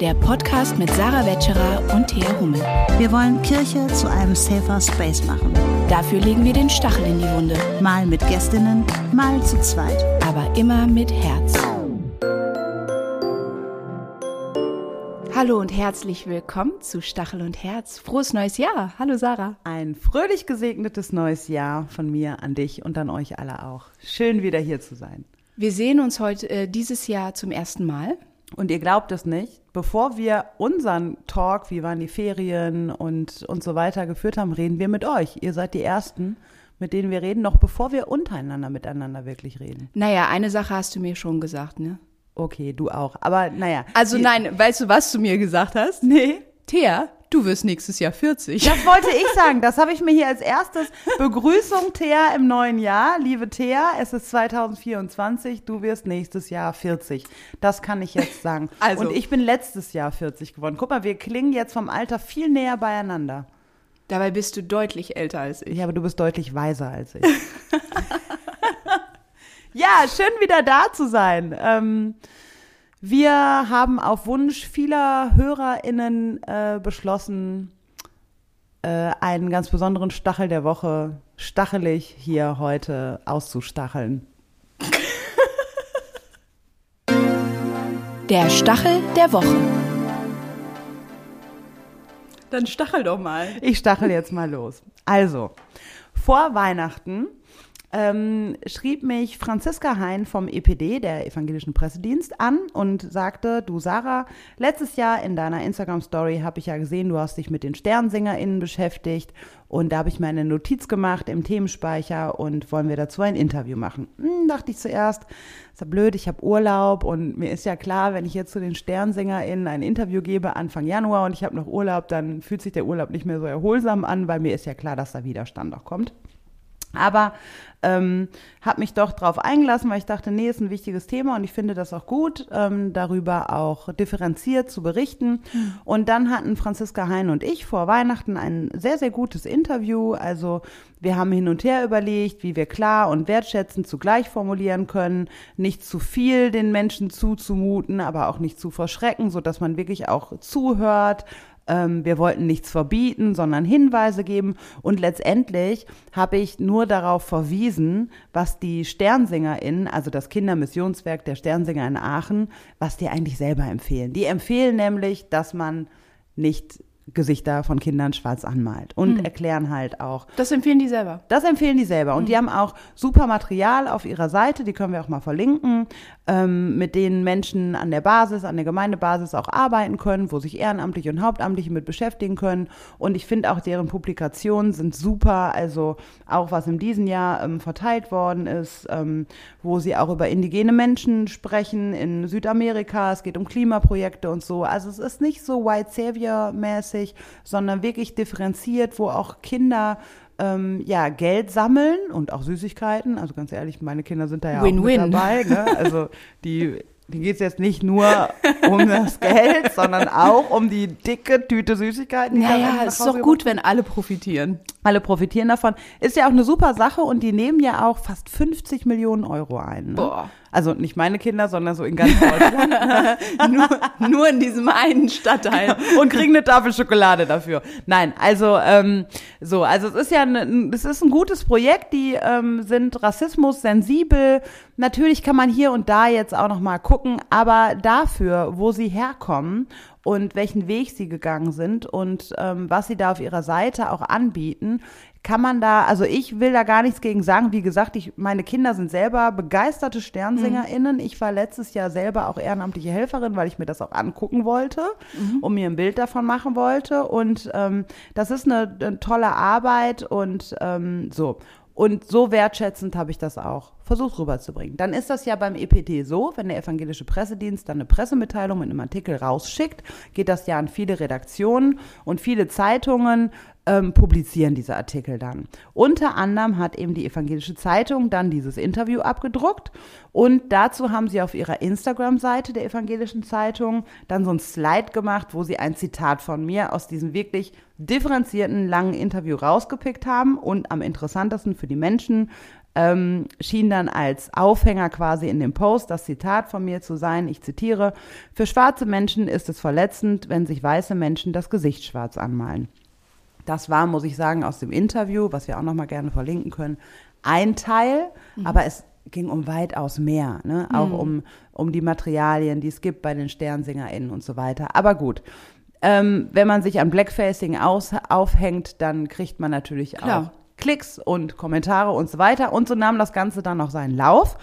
der Podcast mit Sarah Wetscherer und Thea Hummel. Wir wollen Kirche zu einem safer Space machen. Dafür legen wir den Stachel in die Wunde. Mal mit Gästinnen, mal zu zweit. Aber immer mit Herz. Hallo und herzlich willkommen zu Stachel und Herz. Frohes neues Jahr. Hallo Sarah. Ein fröhlich gesegnetes neues Jahr von mir an dich und an euch alle auch. Schön wieder hier zu sein. Wir sehen uns heute äh, dieses Jahr zum ersten Mal. Und ihr glaubt es nicht, bevor wir unseren Talk, wie waren die Ferien und, und so weiter geführt haben, reden wir mit euch. Ihr seid die Ersten, mit denen wir reden, noch bevor wir untereinander miteinander wirklich reden. Naja, eine Sache hast du mir schon gesagt, ne? Okay, du auch. Aber naja. Also nein, weißt du, was du mir gesagt hast? Nee. Thea, du wirst nächstes Jahr 40. Das wollte ich sagen. Das habe ich mir hier als erstes. Begrüßung, Thea, im neuen Jahr. Liebe Thea, es ist 2024. Du wirst nächstes Jahr 40. Das kann ich jetzt sagen. Also. Und ich bin letztes Jahr 40 geworden. Guck mal, wir klingen jetzt vom Alter viel näher beieinander. Dabei bist du deutlich älter als ich. Ja, aber du bist deutlich weiser als ich. ja, schön wieder da zu sein. Ähm, wir haben auf Wunsch vieler HörerInnen äh, beschlossen, äh, einen ganz besonderen Stachel der Woche stachelig hier heute auszustacheln. Der Stachel der Woche. Dann stachel doch mal. Ich stachel jetzt mal los. Also, vor Weihnachten ähm, schrieb mich Franziska Hein vom EPD, der Evangelischen Pressedienst, an und sagte, du Sarah, letztes Jahr in deiner Instagram-Story habe ich ja gesehen, du hast dich mit den SternsingerInnen beschäftigt und da habe ich mir eine Notiz gemacht im Themenspeicher und wollen wir dazu ein Interview machen. Hm, dachte ich zuerst, ist ja blöd, ich habe Urlaub und mir ist ja klar, wenn ich jetzt zu den SternsingerInnen ein Interview gebe Anfang Januar und ich habe noch Urlaub, dann fühlt sich der Urlaub nicht mehr so erholsam an, weil mir ist ja klar, dass da Widerstand auch kommt. Aber ähm, habe mich doch darauf eingelassen, weil ich dachte, nee, ist ein wichtiges Thema und ich finde das auch gut, ähm, darüber auch differenziert zu berichten. Mhm. Und dann hatten Franziska Hein und ich vor Weihnachten ein sehr, sehr gutes Interview. Also wir haben hin und her überlegt, wie wir klar und wertschätzend zugleich formulieren können, nicht zu viel den Menschen zuzumuten, aber auch nicht zu verschrecken, so dass man wirklich auch zuhört, ähm, wir wollten nichts verbieten, sondern Hinweise geben. Und letztendlich habe ich nur darauf verwiesen, was die SternsingerInnen, also das Kindermissionswerk der Sternsinger in Aachen, was die eigentlich selber empfehlen. Die empfehlen nämlich, dass man nicht Gesichter von Kindern schwarz anmalt und hm. erklären halt auch. Das empfehlen die selber. Das empfehlen die selber. Und hm. die haben auch super Material auf ihrer Seite, die können wir auch mal verlinken, ähm, mit denen Menschen an der Basis, an der Gemeindebasis auch arbeiten können, wo sich Ehrenamtliche und Hauptamtliche mit beschäftigen können. Und ich finde auch deren Publikationen sind super. Also auch was in diesem Jahr ähm, verteilt worden ist, ähm, wo sie auch über indigene Menschen sprechen in Südamerika. Es geht um Klimaprojekte und so. Also es ist nicht so White Savior-mäßig mäßig, sondern wirklich differenziert, wo auch Kinder ähm, ja, Geld sammeln und auch Süßigkeiten. Also ganz ehrlich, meine Kinder sind da ja Win -win. auch mit dabei. Ne? Also die die geht es jetzt nicht nur um das Geld, sondern auch um die dicke Tüte Süßigkeiten. Naja, es ist doch gut, wenn alle profitieren. Alle profitieren davon. Ist ja auch eine super Sache und die nehmen ja auch fast 50 Millionen Euro ein. Ne? Boah. Also nicht meine Kinder, sondern so in ganz Deutschland. nur, nur in diesem einen Stadtteil. und kriegen eine Tafel Schokolade dafür. Nein, also ähm, so, also es ist ja ein, es ist ein gutes Projekt, die ähm, sind Rassismus sensibel. Natürlich kann man hier und da jetzt auch noch mal gucken, aber dafür, wo sie herkommen und welchen Weg sie gegangen sind und ähm, was sie da auf ihrer Seite auch anbieten, kann man da, also ich will da gar nichts gegen sagen. Wie gesagt, ich, meine Kinder sind selber begeisterte SternsingerInnen. Mhm. Ich war letztes Jahr selber auch ehrenamtliche Helferin, weil ich mir das auch angucken wollte mhm. und mir ein Bild davon machen wollte. Und ähm, das ist eine, eine tolle Arbeit und ähm, so. Und so wertschätzend habe ich das auch versucht rüberzubringen. Dann ist das ja beim EPD so, wenn der evangelische Pressedienst dann eine Pressemitteilung mit einem Artikel rausschickt, geht das ja an viele Redaktionen und viele Zeitungen ähm, publizieren diese Artikel dann. Unter anderem hat eben die evangelische Zeitung dann dieses Interview abgedruckt und dazu haben sie auf ihrer Instagram-Seite der evangelischen Zeitung dann so ein Slide gemacht, wo sie ein Zitat von mir aus diesem wirklich differenzierten langen Interview rausgepickt haben und am interessantesten für die Menschen ähm, schien dann als Aufhänger quasi in dem Post das Zitat von mir zu sein. Ich zitiere, für schwarze Menschen ist es verletzend, wenn sich weiße Menschen das Gesicht schwarz anmalen. Das war, muss ich sagen, aus dem Interview, was wir auch noch mal gerne verlinken können, ein Teil, mhm. aber es ging um weitaus mehr, ne? auch mhm. um, um die Materialien, die es gibt bei den SternsingerInnen und so weiter. Aber gut, ähm, wenn man sich an Blackfacing aus, aufhängt, dann kriegt man natürlich Klar. auch Klicks und Kommentare und so weiter. Und so nahm das Ganze dann noch seinen Lauf.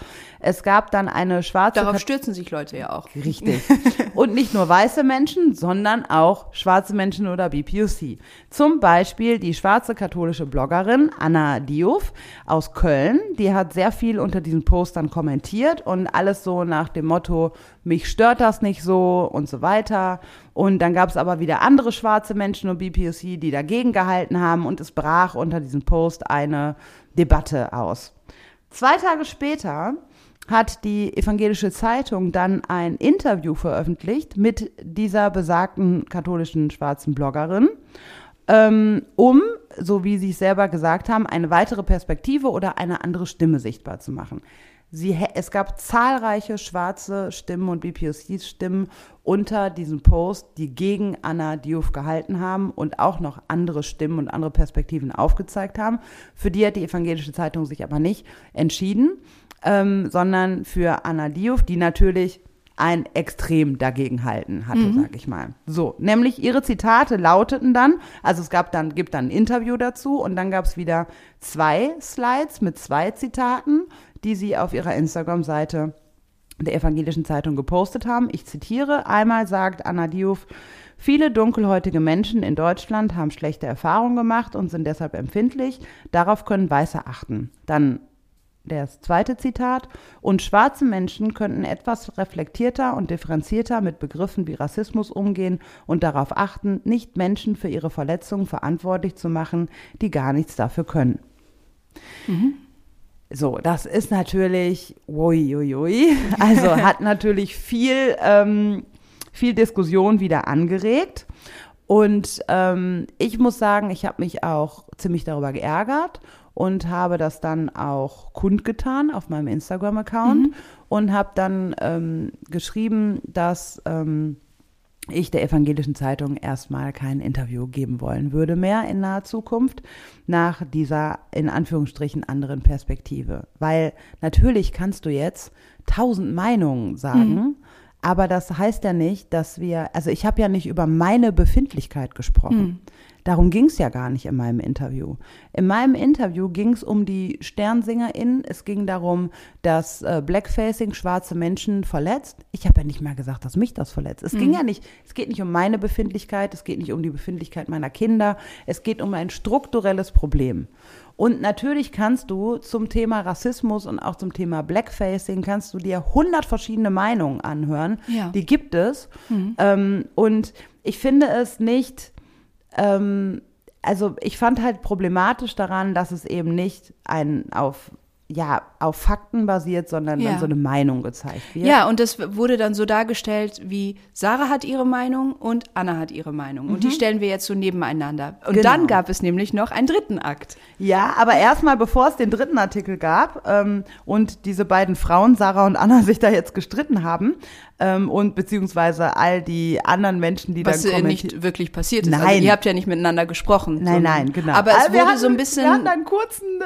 Es gab dann eine schwarze. Darauf stürzen sich Leute ja auch. Richtig. und nicht nur weiße Menschen, sondern auch schwarze Menschen oder BPOC. Zum Beispiel die schwarze katholische Bloggerin Anna Diouf aus Köln. Die hat sehr viel unter diesen Postern kommentiert und alles so nach dem Motto, mich stört das nicht so und so weiter. Und dann gab es aber wieder andere schwarze Menschen und BPOC, die dagegen gehalten haben und es brach unter diesem Post eine Debatte aus. Zwei Tage später hat die evangelische Zeitung dann ein Interview veröffentlicht mit dieser besagten katholischen schwarzen Bloggerin, ähm, um, so wie sie es selber gesagt haben, eine weitere Perspektive oder eine andere Stimme sichtbar zu machen. Sie, es gab zahlreiche schwarze Stimmen und BPOC-Stimmen unter diesem Post, die gegen Anna Diouf gehalten haben und auch noch andere Stimmen und andere Perspektiven aufgezeigt haben. Für die hat die evangelische Zeitung sich aber nicht entschieden, ähm, sondern für Anna Diouf, die natürlich ein Extrem dagegen halten hatte, mhm. sag ich mal. So, nämlich ihre Zitate lauteten dann, also es gab dann, gibt dann ein Interview dazu und dann gab es wieder zwei Slides mit zwei Zitaten die sie auf ihrer Instagram-Seite der evangelischen Zeitung gepostet haben. Ich zitiere, einmal sagt Anna Diouf, Viele dunkelhäutige Menschen in Deutschland haben schlechte Erfahrungen gemacht und sind deshalb empfindlich. Darauf können Weiße achten. Dann das zweite Zitat. Und schwarze Menschen könnten etwas reflektierter und differenzierter mit Begriffen wie Rassismus umgehen und darauf achten, nicht Menschen für ihre Verletzungen verantwortlich zu machen, die gar nichts dafür können. Mhm. So, das ist natürlich, uiuiui, also hat natürlich viel, ähm, viel Diskussion wieder angeregt. Und ähm, ich muss sagen, ich habe mich auch ziemlich darüber geärgert und habe das dann auch kundgetan auf meinem Instagram-Account mhm. und habe dann ähm, geschrieben, dass ähm, ich der evangelischen Zeitung erstmal kein Interview geben wollen würde mehr in naher Zukunft nach dieser in Anführungsstrichen anderen Perspektive. Weil natürlich kannst du jetzt tausend Meinungen sagen, mhm. aber das heißt ja nicht, dass wir, also ich habe ja nicht über meine Befindlichkeit gesprochen. Mhm. Darum ging es ja gar nicht in meinem Interview. In meinem Interview ging es um die SternsingerInnen. Es ging darum, dass äh, Blackfacing schwarze Menschen verletzt. Ich habe ja nicht mal gesagt, dass mich das verletzt. Es mhm. ging ja nicht, es geht nicht um meine Befindlichkeit, es geht nicht um die Befindlichkeit meiner Kinder. Es geht um ein strukturelles Problem. Und natürlich kannst du zum Thema Rassismus und auch zum Thema Blackfacing kannst du dir hundert verschiedene Meinungen anhören. Ja. Die gibt es. Mhm. Ähm, und ich finde es nicht ähm, also ich fand halt problematisch daran, dass es eben nicht ein auf ja, auf Fakten basiert, sondern ja. dann so eine Meinung gezeigt wird. Ja, und das wurde dann so dargestellt, wie Sarah hat ihre Meinung und Anna hat ihre Meinung. Mhm. Und die mhm. stellen wir jetzt so nebeneinander. Und genau. dann gab es nämlich noch einen dritten Akt. Ja, aber erstmal, bevor es den dritten Artikel gab ähm, und diese beiden Frauen, Sarah und Anna, sich da jetzt gestritten haben, ähm, und beziehungsweise all die anderen Menschen, die Was dann kommentieren. Was nicht wirklich passiert ist. Also nein. Also ihr habt ja nicht miteinander gesprochen. Nein, nein, genau. Aber es also wurde hatten, so ein bisschen. Wir hatten einen kurzen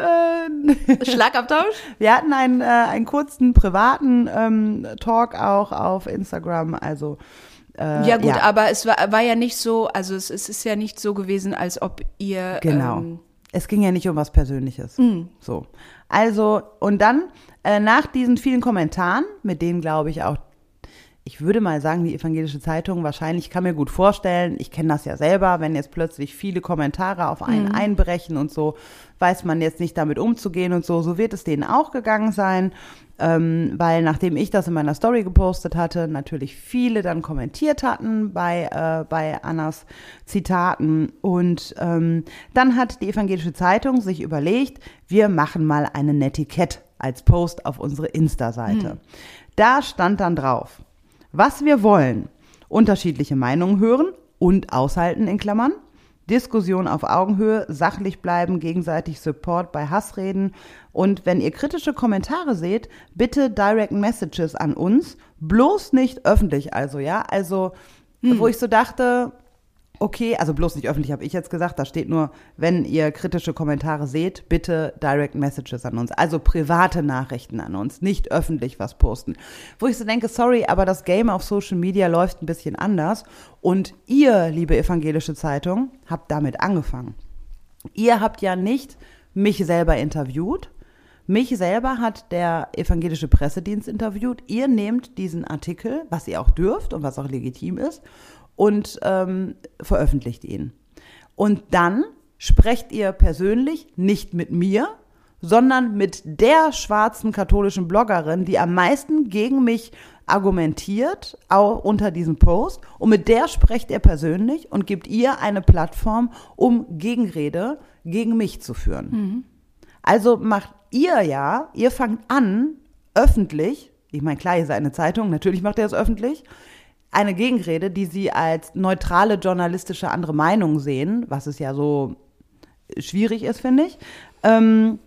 äh, Schlagabtausch. Wir hatten einen, äh, einen kurzen privaten ähm, Talk auch auf Instagram. Also äh, ja gut, ja. aber es war, war ja nicht so, also es, es ist ja nicht so gewesen, als ob ihr genau. Ähm, es ging ja nicht um was Persönliches. Mm. So. Also, und dann äh, nach diesen vielen Kommentaren, mit denen glaube ich auch ich würde mal sagen, die evangelische Zeitung, wahrscheinlich kann mir gut vorstellen, ich kenne das ja selber, wenn jetzt plötzlich viele Kommentare auf einen mhm. einbrechen und so, weiß man jetzt nicht damit umzugehen und so, so wird es denen auch gegangen sein, ähm, weil nachdem ich das in meiner Story gepostet hatte, natürlich viele dann kommentiert hatten bei, äh, bei Annas Zitaten und ähm, dann hat die evangelische Zeitung sich überlegt, wir machen mal eine Netiquette als Post auf unsere Insta-Seite. Mhm. Da stand dann drauf, was wir wollen. Unterschiedliche Meinungen hören und aushalten in Klammern. Diskussion auf Augenhöhe, sachlich bleiben, gegenseitig Support bei Hassreden. Und wenn ihr kritische Kommentare seht, bitte Direct Messages an uns, bloß nicht öffentlich also, ja? Also, hm. wo ich so dachte, okay, also bloß nicht öffentlich, habe ich jetzt gesagt. Da steht nur, wenn ihr kritische Kommentare seht, bitte Direct Messages an uns. Also private Nachrichten an uns, nicht öffentlich was posten. Wo ich so denke, sorry, aber das Game auf Social Media läuft ein bisschen anders. Und ihr, liebe evangelische Zeitung, habt damit angefangen. Ihr habt ja nicht mich selber interviewt. Mich selber hat der evangelische Pressedienst interviewt. Ihr nehmt diesen Artikel, was ihr auch dürft und was auch legitim ist, und ähm, veröffentlicht ihn. Und dann sprecht ihr persönlich nicht mit mir, sondern mit der schwarzen katholischen Bloggerin, die am meisten gegen mich argumentiert, auch unter diesem Post. Und mit der sprecht ihr persönlich und gibt ihr eine Plattform, um Gegenrede gegen mich zu führen. Mhm. Also macht ihr ja, ihr fangt an, öffentlich, ich meine, klar, ihr seid eine Zeitung, natürlich macht ihr es öffentlich, eine Gegenrede, die sie als neutrale journalistische andere Meinung sehen, was es ja so schwierig ist, finde ich. Ähm,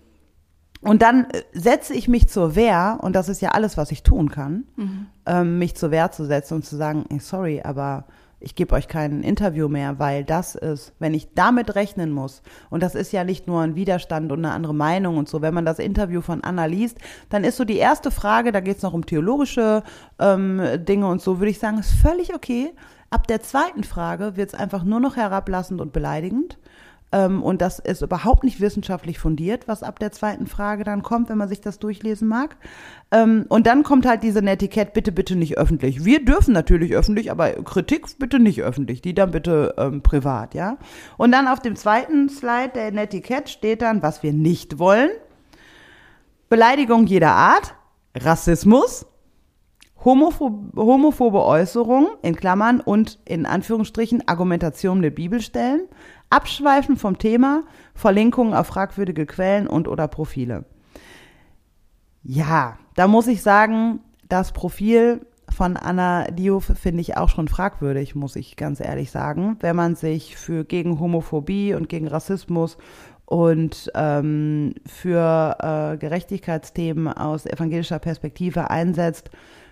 und dann äh, setze ich mich zur Wehr, und das ist ja alles, was ich tun kann, mhm. ähm, mich zur Wehr zu setzen und zu sagen, sorry, aber ich gebe euch kein Interview mehr, weil das ist, wenn ich damit rechnen muss, und das ist ja nicht nur ein Widerstand und eine andere Meinung und so, wenn man das Interview von Anna liest, dann ist so die erste Frage, da geht es noch um theologische ähm, Dinge und so, würde ich sagen, ist völlig okay. Ab der zweiten Frage wird es einfach nur noch herablassend und beleidigend. Ähm, und das ist überhaupt nicht wissenschaftlich fundiert, was ab der zweiten Frage dann kommt, wenn man sich das durchlesen mag. Ähm, und dann kommt halt diese Netiquette, bitte, bitte nicht öffentlich. Wir dürfen natürlich öffentlich, aber Kritik bitte nicht öffentlich, die dann bitte ähm, privat, ja. Und dann auf dem zweiten Slide der Netiquette steht dann, was wir nicht wollen. Beleidigung jeder Art, Rassismus, homophobe, homophobe Äußerungen in Klammern und in Anführungsstrichen Argumentation mit Bibelstellen, Abschweifen vom Thema, Verlinkungen auf fragwürdige Quellen und oder Profile. Ja, da muss ich sagen, das Profil von Anna Diouf finde ich auch schon fragwürdig, muss ich ganz ehrlich sagen. Wenn man sich für gegen Homophobie und gegen Rassismus und ähm, für äh, Gerechtigkeitsthemen aus evangelischer Perspektive einsetzt,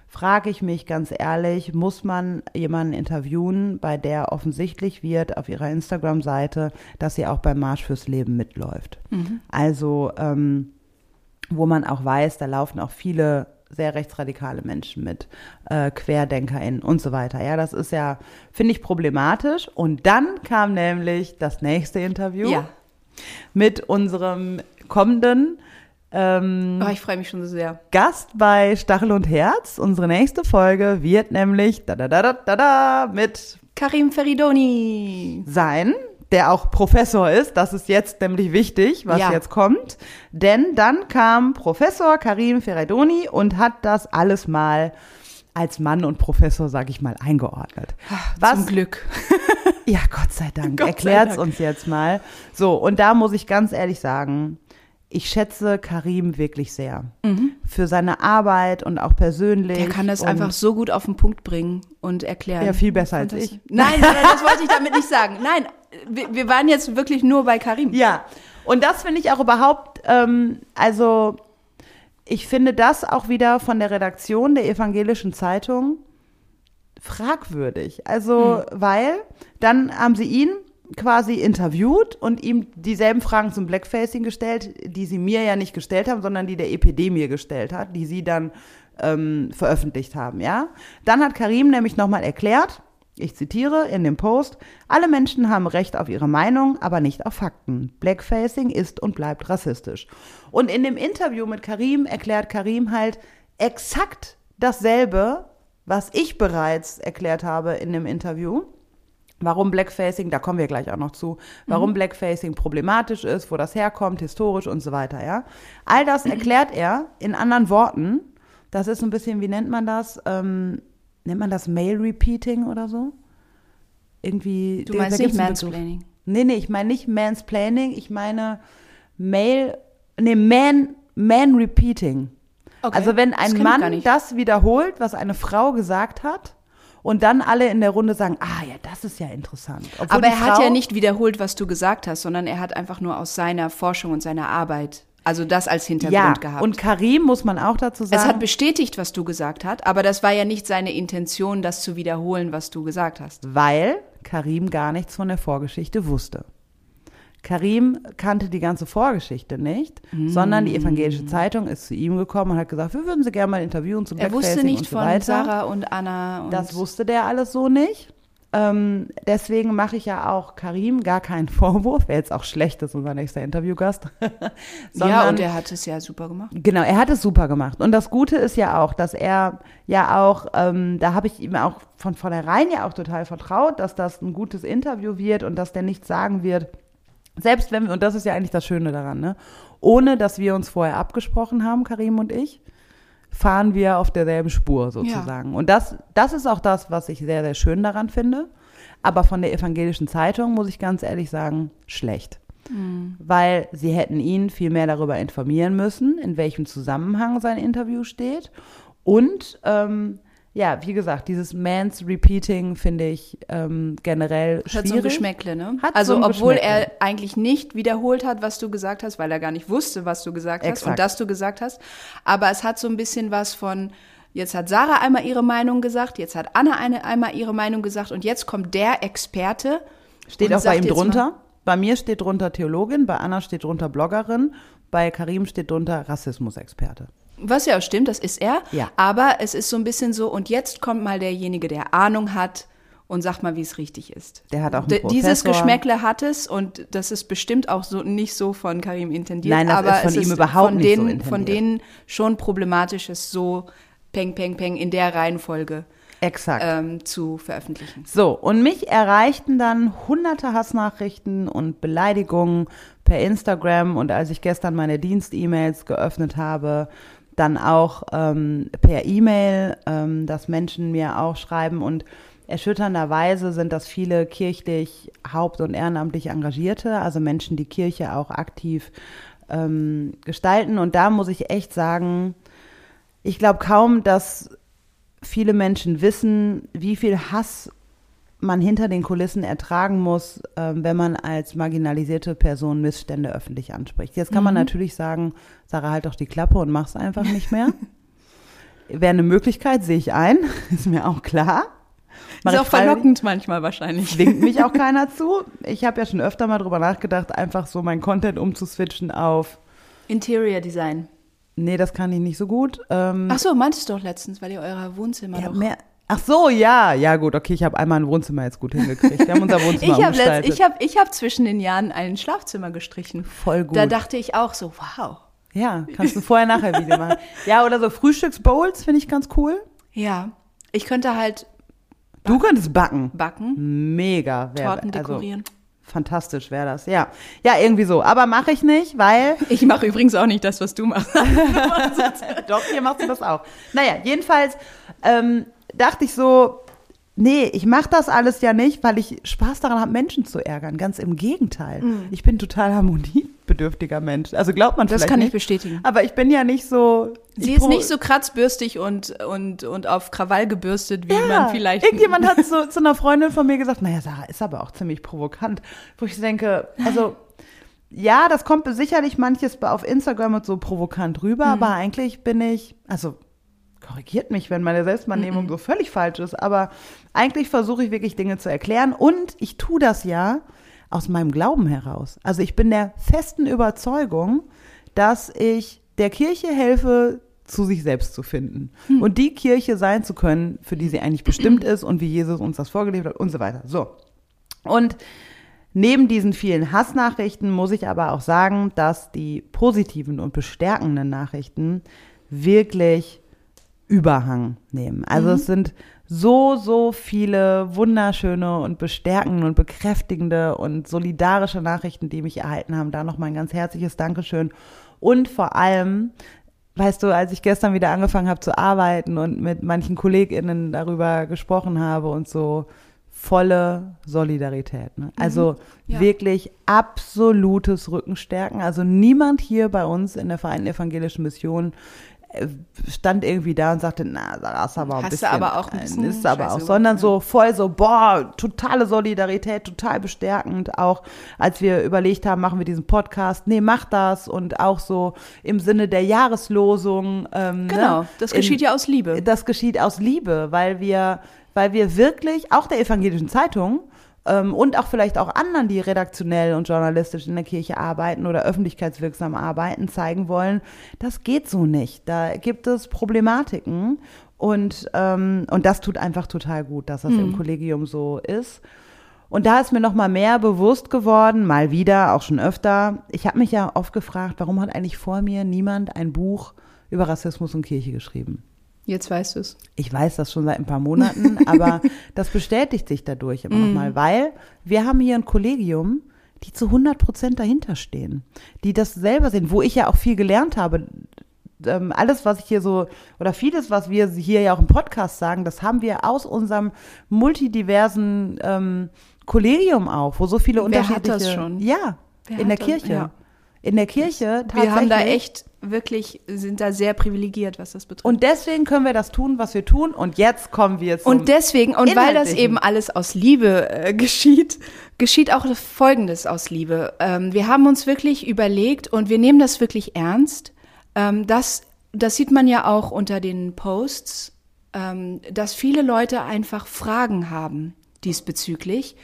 frage ich mich ganz ehrlich, muss man jemanden interviewen, bei der offensichtlich wird auf ihrer Instagram-Seite, dass sie auch beim Marsch fürs Leben mitläuft. Mhm. Also, ähm, wo man auch weiß, da laufen auch viele sehr rechtsradikale Menschen mit, äh, QuerdenkerInnen und so weiter. Ja, das ist ja, finde ich, problematisch. Und dann kam nämlich das nächste Interview ja. mit unserem kommenden ähm, oh, ich freue mich schon so sehr. Gast bei Stachel und Herz. Unsere nächste Folge wird nämlich da da da da da, da mit Karim Feridoni sein, der auch Professor ist. Das ist jetzt nämlich wichtig, was ja. jetzt kommt. Denn dann kam Professor Karim Feridoni und hat das alles mal als Mann und Professor, sag ich mal, eingeordnet. Was, Zum Glück. ja, Gott sei Dank. Erklärt es uns jetzt mal. So, und da muss ich ganz ehrlich sagen, ich schätze Karim wirklich sehr. Mhm. Für seine Arbeit und auch persönlich. Der kann das einfach so gut auf den Punkt bringen und erklären. Ja, viel besser als ich. Nein, das wollte ich damit nicht sagen. Nein, wir, wir waren jetzt wirklich nur bei Karim. Ja, und das finde ich auch überhaupt, ähm, also ich finde das auch wieder von der Redaktion der Evangelischen Zeitung fragwürdig. Also, mhm. weil dann haben sie ihn quasi interviewt und ihm dieselben Fragen zum Blackfacing gestellt, die sie mir ja nicht gestellt haben, sondern die der EPD mir gestellt hat, die sie dann ähm, veröffentlicht haben, ja. Dann hat Karim nämlich nochmal erklärt, ich zitiere in dem Post, alle Menschen haben Recht auf ihre Meinung, aber nicht auf Fakten. Blackfacing ist und bleibt rassistisch. Und in dem Interview mit Karim erklärt Karim halt exakt dasselbe, was ich bereits erklärt habe in dem Interview warum Blackfacing, da kommen wir gleich auch noch zu, warum mhm. Blackfacing problematisch ist, wo das herkommt, historisch und so weiter, ja. All das erklärt er in anderen Worten. Das ist ein bisschen, wie nennt man das? Ähm, nennt man das Mail Repeating oder so? Irgendwie. Du meinst nicht Mansplaining? Nee, nee, ich meine nicht Mansplaining, ich meine Mail, nee, Man, Man Repeating. Okay. Also wenn ein Mann das wiederholt, was eine Frau gesagt hat, und dann alle in der Runde sagen, ah ja, das ist ja interessant. Obwohl Aber er Frau, hat ja nicht wiederholt, was du gesagt hast, sondern er hat einfach nur aus seiner Forschung und seiner Arbeit also das als Hintergrund ja, gehabt. Und Karim muss man auch dazu sagen. Es hat bestätigt, was du gesagt hast, aber das war ja nicht seine Intention, das zu wiederholen, was du gesagt hast. Weil Karim gar nichts von der Vorgeschichte wusste. Karim kannte die ganze Vorgeschichte nicht, mm. sondern die evangelische Zeitung ist zu ihm gekommen und hat gesagt, wir würden sie gerne mal interviewen zum Er wusste nicht so von weiter. Sarah und Anna. Und das wusste der alles so nicht. Ähm, deswegen mache ich ja auch Karim gar keinen Vorwurf, wer jetzt auch schlecht ist, unser nächster Interviewgast. Sondern, ja, und er hat es ja super gemacht. Genau, er hat es super gemacht. Und das Gute ist ja auch, dass er ja auch, ähm, da habe ich ihm auch von vornherein ja auch total vertraut, dass das ein gutes Interview wird und dass der nichts sagen wird. Selbst wenn wir, und das ist ja eigentlich das Schöne daran, ne? ohne dass wir uns vorher abgesprochen haben, Karim und ich, fahren wir auf derselben Spur sozusagen. Ja. Und das, das ist auch das, was ich sehr, sehr schön daran finde. Aber von der evangelischen Zeitung muss ich ganz ehrlich sagen, schlecht. Mhm. Weil sie hätten ihn viel mehr darüber informieren müssen, in welchem Zusammenhang sein Interview steht. Und ähm, ja, wie gesagt, dieses Mans Repeating finde ich ähm, generell schwierig. Hat so ein Geschmäckle, ne? Hat also so obwohl er eigentlich nicht wiederholt hat, was du gesagt hast, weil er gar nicht wusste, was du gesagt hast Exakt. und dass du gesagt hast. Aber es hat so ein bisschen was von, jetzt hat Sarah einmal ihre Meinung gesagt, jetzt hat Anna eine, einmal ihre Meinung gesagt und jetzt kommt der Experte. Steht auch bei ihm drunter? Bei mir steht drunter Theologin, bei Anna steht drunter Bloggerin, bei Karim steht drunter Rassismusexperte. Was ja auch stimmt, das ist er. Ja. Aber es ist so ein bisschen so, und jetzt kommt mal derjenige, der Ahnung hat und sagt mal, wie es richtig ist. Der hat auch einen Professor. Dieses Geschmäckle hat es und das ist bestimmt auch so nicht so von Karim intendiert. Nein, das aber ist von es ihm ist überhaupt von nicht denen, so intendiert. Von denen schon problematisch ist, so peng, peng, peng in der Reihenfolge Exakt. Ähm, zu veröffentlichen. So, und mich erreichten dann hunderte Hassnachrichten und Beleidigungen per Instagram und als ich gestern meine Dienst-E-Mails geöffnet habe, dann auch ähm, per E-Mail, ähm, dass Menschen mir auch schreiben und erschütternderweise sind das viele kirchlich haupt- und ehrenamtlich Engagierte, also Menschen, die Kirche auch aktiv ähm, gestalten. Und da muss ich echt sagen, ich glaube kaum, dass viele Menschen wissen, wie viel Hass man hinter den Kulissen ertragen muss, äh, wenn man als marginalisierte Person Missstände öffentlich anspricht. Jetzt kann mhm. man natürlich sagen, Sarah, halt doch die Klappe und mach's einfach nicht mehr. Wäre eine Möglichkeit, sehe ich ein, ist mir auch klar. Mach ist auch verlockend manchmal wahrscheinlich. Zwingt mich auch keiner zu. Ich habe ja schon öfter mal drüber nachgedacht, einfach so mein Content umzuswitchen auf Interior Design. Nee, das kann ich nicht so gut. Ähm, Ach so, meintest du doch letztens, weil ihr euer Wohnzimmer ja, doch... Mehr, Ach so, ja, ja gut, okay, ich habe einmal ein Wohnzimmer jetzt gut hingekriegt. Wir haben unser Wohnzimmer Ich habe ich hab, ich hab zwischen den Jahren ein Schlafzimmer gestrichen. Voll gut. Da dachte ich auch so, wow. Ja, kannst du vorher nachher Video machen. Ja, oder so Frühstücksbowls finde ich ganz cool. Ja, ich könnte halt Du könntest backen. Backen. Mega. Torten also dekorieren. Also, fantastisch wäre das, ja. Ja, irgendwie so. Aber mache ich nicht, weil. Ich mache übrigens auch nicht das, was du machst. Doch, hier machst du das auch. Naja, jedenfalls ähm, dachte ich so, nee, ich mache das alles ja nicht, weil ich Spaß daran habe, Menschen zu ärgern. Ganz im Gegenteil. Mm. Ich bin total harmoniebedürftiger Mensch. Also glaubt man das vielleicht Das kann nicht. ich bestätigen. Aber ich bin ja nicht so. Sie ist nicht so kratzbürstig und, und, und auf Krawall gebürstet, wie ja, man vielleicht. Irgendjemand hat so, zu einer Freundin von mir gesagt, naja, Sarah ist aber auch ziemlich provokant. Wo ich denke, also. Ja, das kommt sicherlich manches auf Instagram und so provokant rüber, mhm. aber eigentlich bin ich, also korrigiert mich, wenn meine Selbstwahrnehmung so völlig falsch ist, aber eigentlich versuche ich wirklich Dinge zu erklären und ich tue das ja aus meinem Glauben heraus. Also ich bin der festen Überzeugung, dass ich der Kirche helfe, zu sich selbst zu finden hm. und die Kirche sein zu können, für die sie eigentlich bestimmt ist und wie Jesus uns das vorgelebt hat und so weiter. So. Und neben diesen vielen Hassnachrichten muss ich aber auch sagen, dass die positiven und bestärkenden Nachrichten wirklich Überhang nehmen. Also mhm. es sind so, so viele wunderschöne und bestärkende und bekräftigende und solidarische Nachrichten, die mich erhalten haben. Da nochmal ein ganz herzliches Dankeschön. Und vor allem, weißt du, als ich gestern wieder angefangen habe zu arbeiten und mit manchen KollegInnen darüber gesprochen habe und so, volle Solidarität. Ne? Also mhm. ja. wirklich absolutes Rückenstärken. Also niemand hier bei uns in der Vereinten Evangelischen Mission stand irgendwie da und sagte, na, da ist aber ein Hast bisschen, du aber auch ein bisschen ist aber auch, sondern so voll so, boah, totale Solidarität, total bestärkend, auch als wir überlegt haben, machen wir diesen Podcast, nee, mach das und auch so im Sinne der Jahreslosung. Ähm, Genau, ne? das geschieht In- ja aus Liebe. Das geschieht aus Liebe, weil wir, weil wir wirklich, auch der evangelischen Zeitung, und auch vielleicht auch anderen, die redaktionell und journalistisch in der Kirche arbeiten oder öffentlichkeitswirksam arbeiten, zeigen wollen, das geht so nicht. Da gibt es Problematiken und, ähm, und das tut einfach total gut, dass das im Kollegium so ist. Und da ist mir noch mal mehr bewusst geworden, mal wieder, auch schon öfter. Ich habe mich ja oft gefragt, warum hat eigentlich vor mir niemand ein Buch über Rassismus und Kirche geschrieben? Jetzt weißt du es. Ich weiß das schon seit ein paar Monaten, aber das bestätigt sich dadurch immer nochmal, weil wir haben hier ein Kollegium, die zu 100 Prozent dahinter stehen, die das selber sehen, wo ich ja auch viel gelernt habe. Ähm, alles, was ich hier so, oder vieles, was wir hier ja auch im Podcast sagen, das haben wir aus unserem multidiversen ähm, Kollegium auch, wo so viele Wer hat unterschiedliche. das schon? Ja, Wer in der hat das? Kirche. Ja. In der Kirche tatsächlich. Wir haben da echt wirklich, sind da sehr privilegiert, was das betrifft. Und deswegen können wir das tun, was wir tun. Und jetzt kommen wir zum Und deswegen, und weil das eben alles aus Liebe äh, geschieht, geschieht auch Folgendes aus Liebe. Ähm, wir haben uns wirklich überlegt und wir nehmen das wirklich ernst. Ähm, das, das sieht man ja auch unter den Posts, ähm, dass viele Leute einfach Fragen haben diesbezüglich.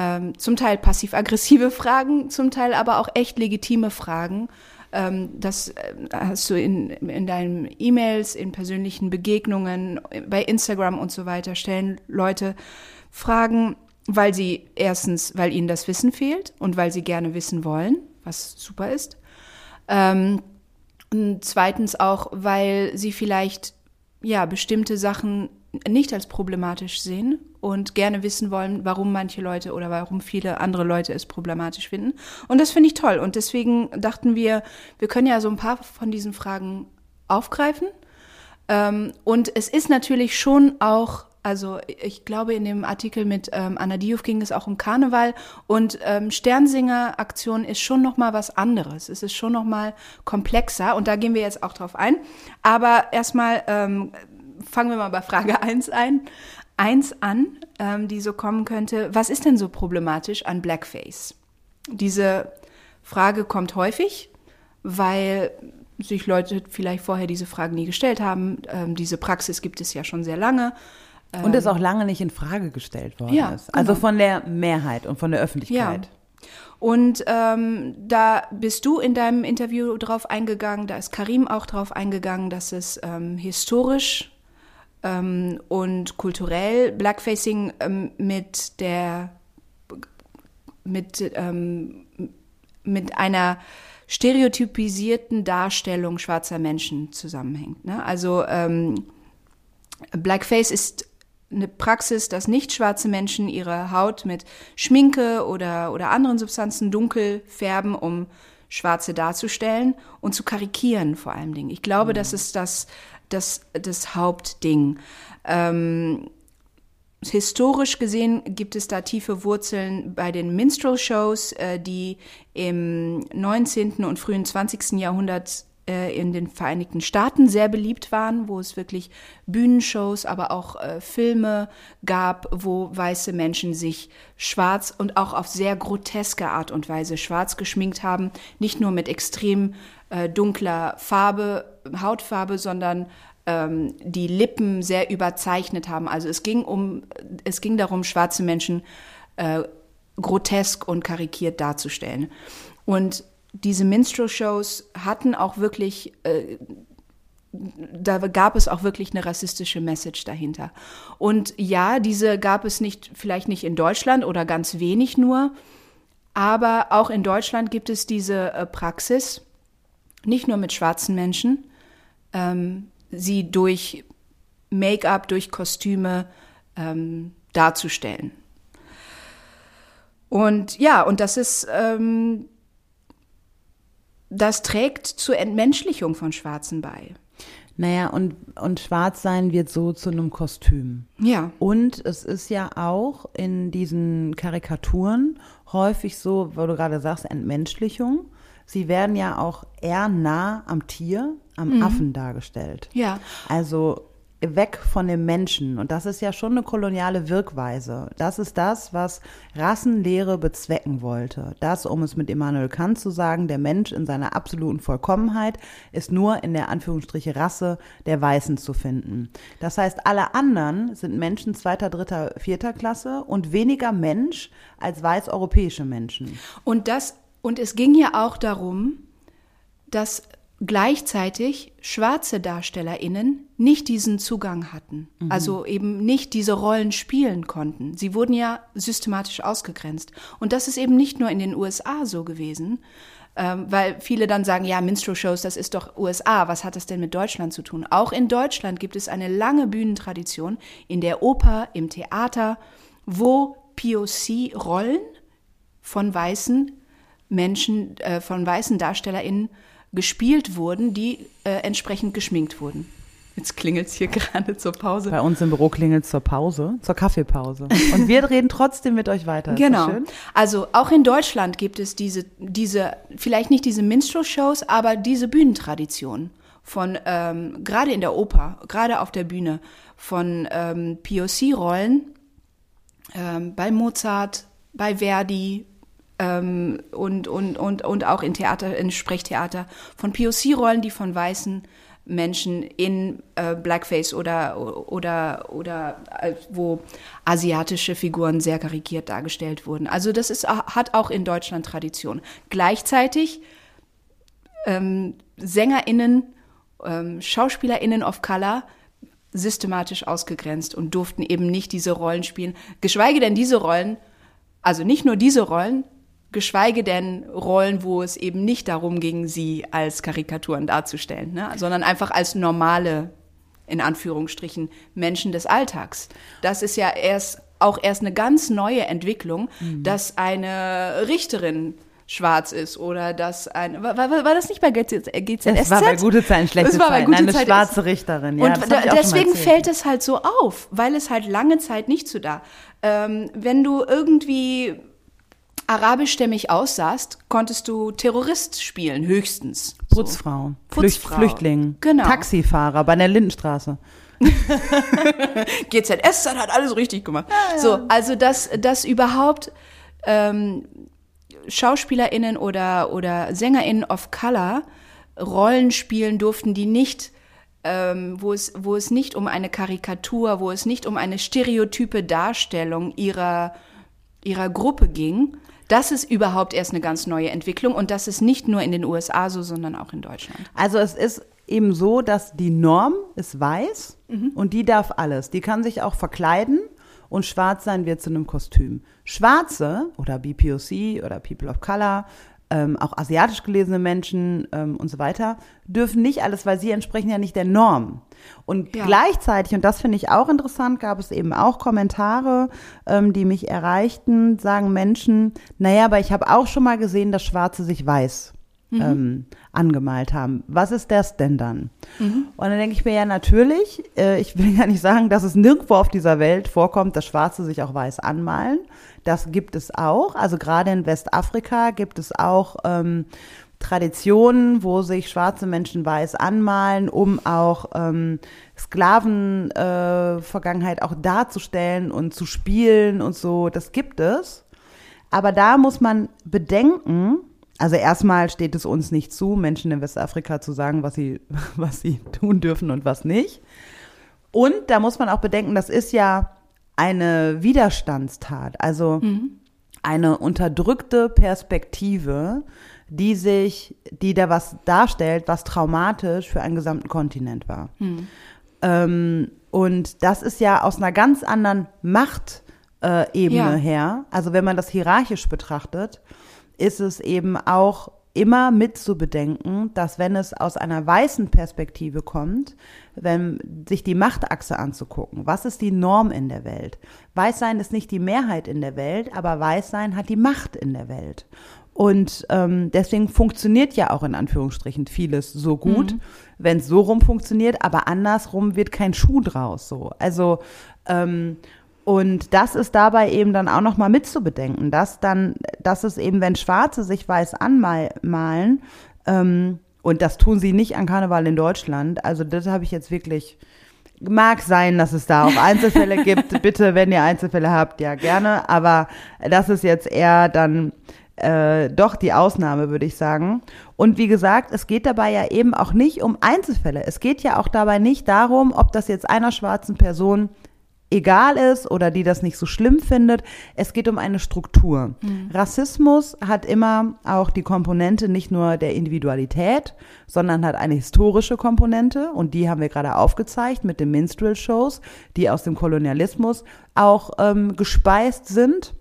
Ähm, zum Teil passiv-aggressive Fragen, zum Teil aber auch echt legitime Fragen. Ähm, das äh, hast du in, in deinen E-Mails, in persönlichen Begegnungen, bei Instagram und so weiter, stellen Leute Fragen, weil sie erstens, weil ihnen das Wissen fehlt und weil sie gerne wissen wollen, was super ist. Ähm, und zweitens auch, weil sie vielleicht ja bestimmte Sachen nicht als problematisch sehen und gerne wissen wollen, warum manche Leute oder warum viele andere Leute es problematisch finden. Und das finde ich toll. Und deswegen dachten wir, wir können ja so ein paar von diesen Fragen aufgreifen. Ähm, und es ist natürlich schon auch, also ich glaube, in dem Artikel mit ähm, Anna Diouf ging es auch um Karneval und ähm, Sternsinger-Aktion ist schon noch mal was anderes. Es ist schon noch mal komplexer und da gehen wir jetzt auch drauf ein. Aber erstmal ähm, fangen wir mal bei Frage 1 ein. Eins an, ähm, die so kommen könnte. Was ist denn so problematisch an Blackface? Diese Frage kommt häufig, weil sich Leute vielleicht vorher diese Fragen nie gestellt haben. Ähm, diese Praxis gibt es ja schon sehr lange. Und es auch lange nicht in Frage gestellt worden Ja, ist. Also genau. von der Mehrheit und von der Öffentlichkeit. Und ähm, da bist du in deinem Interview drauf eingegangen, da ist Karim auch drauf eingegangen, dass es ähm, historisch ähm, und kulturell Blackfacing ähm, mit der mit, ähm, mit einer stereotypisierten Darstellung schwarzer Menschen zusammenhängt. Ne? Also ähm, Blackface ist eine Praxis, dass nicht schwarze Menschen ihre Haut mit Schminke oder, oder anderen Substanzen dunkel färben, um Schwarze darzustellen und zu karikieren vor allem Dingen. Ich glaube, das ist das, das, das Hauptding. Ähm, Historisch gesehen gibt es da tiefe Wurzeln bei den Minstrel-Shows, äh, die im 19. und frühen 20. Jahrhundert äh, in den Vereinigten Staaten sehr beliebt waren, wo es wirklich Bühnenshows, aber auch äh, Filme gab, wo weiße Menschen sich schwarz und auch auf sehr groteske Art und Weise schwarz geschminkt haben. Nicht nur mit extrem äh, dunkler Farbe, Hautfarbe, sondern ähm, die Lippen sehr überzeichnet haben. Also es ging um, es ging darum, schwarze Menschen äh, grotesk und karikiert darzustellen. Und diese Minstrel-Shows hatten auch wirklich, äh, da gab es auch wirklich eine rassistische Message dahinter. Und ja, diese gab es nicht, vielleicht nicht in Deutschland oder ganz wenig nur, aber auch in Deutschland gibt es diese äh, Praxis, nicht nur mit schwarzen Menschen, ähm, sie durch Make-up, durch Kostüme ähm, darzustellen. Und ja, und das ist, ähm, das trägt zur Entmenschlichung von Schwarzen bei. Naja, und, und schwarz sein wird so zu einem Kostüm. Ja. Und es ist ja auch in diesen Karikaturen häufig so, wo du gerade sagst, Entmenschlichung, sie werden ja auch eher nah am Tier, am mhm. Affen dargestellt. Ja. Also weg von dem Menschen. Und das ist ja schon eine koloniale Wirkweise. Das ist das, was Rassenlehre bezwecken wollte. Das, um es mit Immanuel Kant zu sagen, der Mensch in seiner absoluten Vollkommenheit ist nur in der Anführungsstriche Rasse der Weißen zu finden. Das heißt, alle anderen sind Menschen zweiter, dritter, vierter Klasse und weniger Mensch als weiß-europäische Menschen. Und das, und es ging ja auch darum, dass gleichzeitig schwarze DarstellerInnen nicht diesen Zugang hatten, mhm. also eben nicht diese Rollen spielen konnten. Sie wurden ja systematisch ausgegrenzt. Und das ist eben nicht nur in den USA so gewesen, ähm, weil viele dann sagen, ja, Minstrel-Shows, das ist doch USA, was hat das denn mit Deutschland zu tun? Auch in Deutschland gibt es eine lange Bühnentradition in der Oper, im Theater, wo POC-Rollen von weißen Menschen, äh, von weißen DarstellerInnen gespielt wurden, die äh, entsprechend geschminkt wurden. Jetzt klingelt es hier gerade zur Pause. Bei uns im Büro klingelt es zur Pause, zur Kaffeepause. Und wir reden trotzdem mit euch weiter. Ist genau. Also auch in Deutschland gibt es diese, diese, vielleicht nicht diese Minstrel-Shows, aber diese Bühnentradition von, ähm, gerade in der Oper, gerade auf der Bühne, von ähm, POC-Rollen ähm, bei Mozart, bei Verdi, ähm, und, und, und, und auch in Theater, in Sprechtheater von POC-Rollen, die von weißen Menschen in äh, Blackface oder, oder, oder äh, wo asiatische Figuren sehr karikiert dargestellt wurden. Also das ist, hat auch in Deutschland Tradition. Gleichzeitig ähm, SängerInnen, ähm, SchauspielerInnen of Color systematisch ausgegrenzt und durften eben nicht diese Rollen spielen. Geschweige denn diese Rollen, also nicht nur diese Rollen, geschweige denn Rollen, wo es eben nicht darum ging, sie als Karikaturen darzustellen, ne? sondern einfach als normale, in Anführungsstrichen, Menschen des Alltags. Das ist ja erst auch erst eine ganz neue Entwicklung, mhm. dass eine Richterin schwarz ist oder dass ein war, war, war das nicht bei GZSZ? Es war bei gute Zeiten, schlechte es war bei gute Nein, eine schwarze Richterin. Ja, und da, deswegen fällt es halt so auf, weil es halt lange Zeit nicht so da. Ähm, wenn du irgendwie arabischstämmig aussahst, konntest du Terrorist spielen, höchstens. Putzfrau, so. Putzfrau. Flüchtling, genau. Taxifahrer bei der Lindenstraße. GZS hat alles richtig gemacht. Ja, ja. So, also dass, dass überhaupt ähm, SchauspielerInnen oder, oder SängerInnen of Color Rollen spielen durften, die nicht ähm, wo, es, wo es nicht um eine Karikatur, wo es nicht um eine stereotype Darstellung ihrer, ihrer Gruppe ging, das ist überhaupt erst eine ganz neue Entwicklung und das ist nicht nur in den USA so, sondern auch in Deutschland. Also es ist eben so, dass die Norm ist weiß mhm. und die darf alles. Die kann sich auch verkleiden und schwarz sein wird zu einem Kostüm. Schwarze oder BPOC oder People of Color ähm, auch asiatisch gelesene Menschen ähm, und so weiter, dürfen nicht alles, weil sie entsprechen ja nicht der Norm. Und ja. gleichzeitig, und das finde ich auch interessant, gab es eben auch Kommentare, ähm, die mich erreichten, sagen Menschen, naja, aber ich habe auch schon mal gesehen, dass Schwarze sich weiß mhm. ähm, angemalt haben. Was ist das denn dann? Mhm. Und dann denke ich mir ja natürlich, äh, ich will ja nicht sagen, dass es nirgendwo auf dieser Welt vorkommt, dass Schwarze sich auch weiß anmalen. Das gibt es auch. Also gerade in Westafrika gibt es auch ähm, Traditionen, wo sich schwarze Menschen weiß anmalen, um auch ähm, Sklavenvergangenheit äh, auch darzustellen und zu spielen und so. Das gibt es. Aber da muss man bedenken, also erstmal steht es uns nicht zu, Menschen in Westafrika zu sagen, was sie, was sie tun dürfen und was nicht. Und da muss man auch bedenken, das ist ja eine Widerstandstat, also mhm. eine unterdrückte Perspektive, die sich, die da was darstellt, was traumatisch für einen gesamten Kontinent war. Mhm. Ähm, und das ist ja aus einer ganz anderen Machtebene äh, ja. her. Also wenn man das hierarchisch betrachtet, ist es eben auch immer mit zu bedenken, dass wenn es aus einer weißen Perspektive kommt, wenn sich die Machtachse anzugucken, was ist die Norm in der Welt? Weißsein ist nicht die Mehrheit in der Welt, aber Weißsein hat die Macht in der Welt. Und ähm, deswegen funktioniert ja auch in Anführungsstrichen vieles so gut, mhm. wenn es so rum funktioniert, aber andersrum wird kein Schuh draus so. Also ähm, Und das ist dabei eben dann auch nochmal mitzubedenken, dass dann, dass es eben, wenn Schwarze sich weiß anmalen, ähm, und das tun sie nicht an Karneval in Deutschland, also das habe ich jetzt wirklich, mag sein, dass es da auch Einzelfälle gibt. Bitte, wenn ihr Einzelfälle habt, ja gerne. Aber das ist jetzt eher dann äh, doch die Ausnahme, würde ich sagen. Und wie gesagt, es geht dabei ja eben auch nicht um Einzelfälle. Es geht ja auch dabei nicht darum, ob das jetzt einer schwarzen Person egal ist oder die das nicht so schlimm findet. Es geht um eine Struktur. Mhm. Rassismus hat immer auch die Komponente nicht nur der Individualität, sondern hat eine historische Komponente und die haben wir gerade aufgezeigt mit den Minstrel-Shows, die aus dem Kolonialismus auch ähm, gespeist sind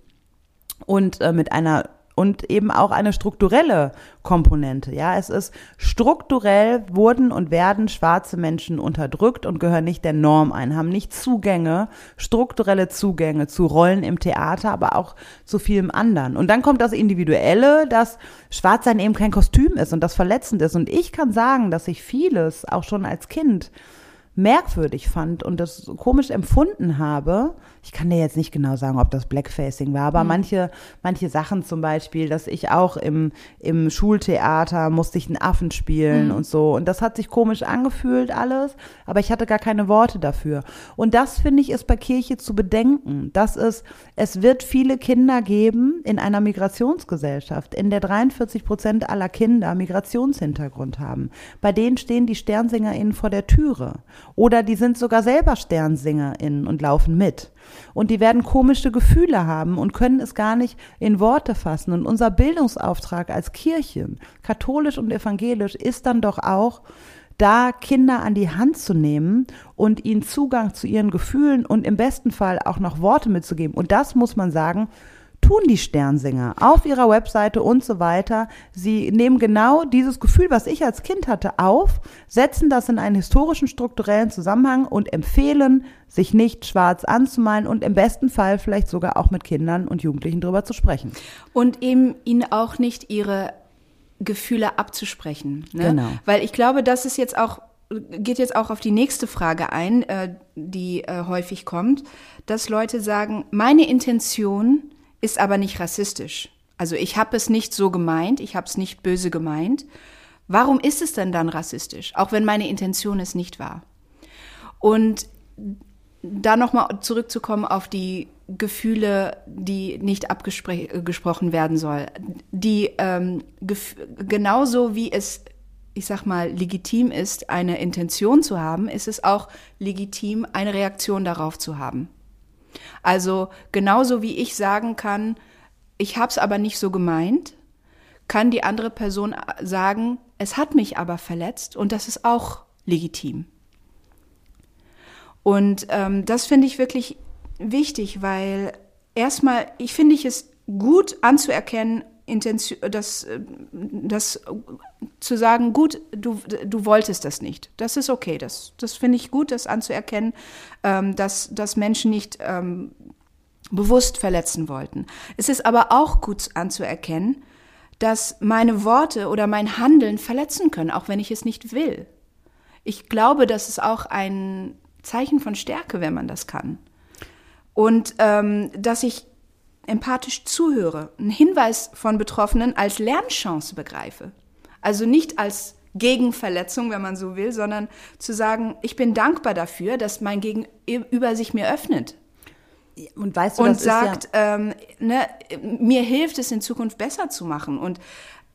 und äh, mit einer und eben auch eine strukturelle Komponente. Ja, es ist strukturell wurden und werden schwarze Menschen unterdrückt und gehören nicht der Norm ein, haben nicht Zugänge, strukturelle Zugänge zu Rollen im Theater, aber auch zu vielem anderen. Und dann kommt das Individuelle, dass Schwarzsein eben kein Kostüm ist und das verletzend ist. Und ich kann sagen, dass ich vieles auch schon als Kind merkwürdig fand und das komisch empfunden habe, ich kann dir jetzt nicht genau sagen, ob das Blackfacing war, aber mhm. manche, manche Sachen zum Beispiel, dass ich auch im, im Schultheater musste ich einen Affen spielen mhm. und so. Und das hat sich komisch angefühlt alles, aber ich hatte gar keine Worte dafür. Und das finde ich ist bei Kirche zu bedenken. Das ist, es wird viele Kinder geben in einer Migrationsgesellschaft, in der 43 Prozent aller Kinder Migrationshintergrund haben. Bei denen stehen die SternsingerInnen vor der Türe. Oder die sind sogar selber SternsingerInnen und laufen mit. Und die werden komische Gefühle haben und können es gar nicht in Worte fassen. Und unser Bildungsauftrag als Kirchen, katholisch und evangelisch, ist dann doch auch, da Kinder an die Hand zu nehmen und ihnen Zugang zu ihren Gefühlen und im besten Fall auch noch Worte mitzugeben. Und das muss man sagen, tun die Sternsinger auf ihrer Webseite und so weiter. Sie nehmen genau dieses Gefühl, was ich als Kind hatte, auf, setzen das in einen historischen, strukturellen Zusammenhang und empfehlen, sich nicht schwarz anzumalen und im besten Fall vielleicht sogar auch mit Kindern und Jugendlichen darüber zu sprechen. Und eben ihnen auch nicht ihre Gefühle abzusprechen. Ne? Genau. Weil ich glaube, das ist jetzt auch geht jetzt auch auf die nächste Frage ein, äh, die äh, häufig kommt, dass Leute sagen, meine Intention ist aber nicht rassistisch. Also ich habe es nicht so gemeint, ich habe es nicht böse gemeint. Warum ist es denn dann rassistisch, auch wenn meine Intention es nicht war? Und da nochmal zurückzukommen auf die Gefühle, die nicht abgesprochen werden soll. Die ähm, genauso wie es, ich sag mal, legitim ist, eine Intention zu haben, ist es auch legitim, eine Reaktion darauf zu haben. Also genauso wie ich sagen kann, ich habe es aber nicht so gemeint, kann die andere Person sagen, es hat mich aber verletzt und das ist auch legitim. Und ähm, das finde ich wirklich wichtig, weil erstmal, ich finde ich es gut anzuerkennen, Intention, das, das zu sagen, gut, du, du wolltest das nicht. Das ist okay. Das, das finde ich gut, das anzuerkennen, ähm, dass, dass Menschen nicht ähm, bewusst verletzen wollten. Es ist aber auch gut anzuerkennen, dass meine Worte oder mein Handeln verletzen können, auch wenn ich es nicht will. Ich glaube, das ist auch ein Zeichen von Stärke, wenn man das kann. Und ähm, dass ich empathisch zuhöre, einen Hinweis von Betroffenen als Lernchance begreife. Also nicht als Gegenverletzung, wenn man so will, sondern zu sagen, ich bin dankbar dafür, dass mein Gegenüber sich mir öffnet. Und, weißt du, und sagt, ja ähm, ne, mir hilft es in Zukunft besser zu machen. Und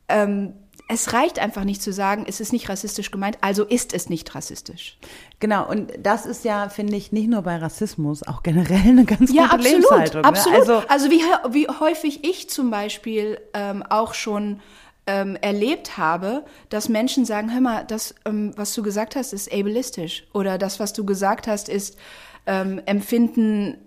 ähm, es reicht einfach nicht zu sagen, es ist nicht rassistisch gemeint, also ist es nicht rassistisch. Genau, und das ist ja, finde ich, nicht nur bei Rassismus, auch generell eine ganz ja, gute absolut, Lebenshaltung. Ne? Absolut. Also, also wie, wie häufig ich zum Beispiel ähm, auch schon ähm, erlebt habe, dass Menschen sagen, hör mal, das, ähm, was du gesagt hast, ist ableistisch. Oder das, was du gesagt hast, ist ähm, Empfinden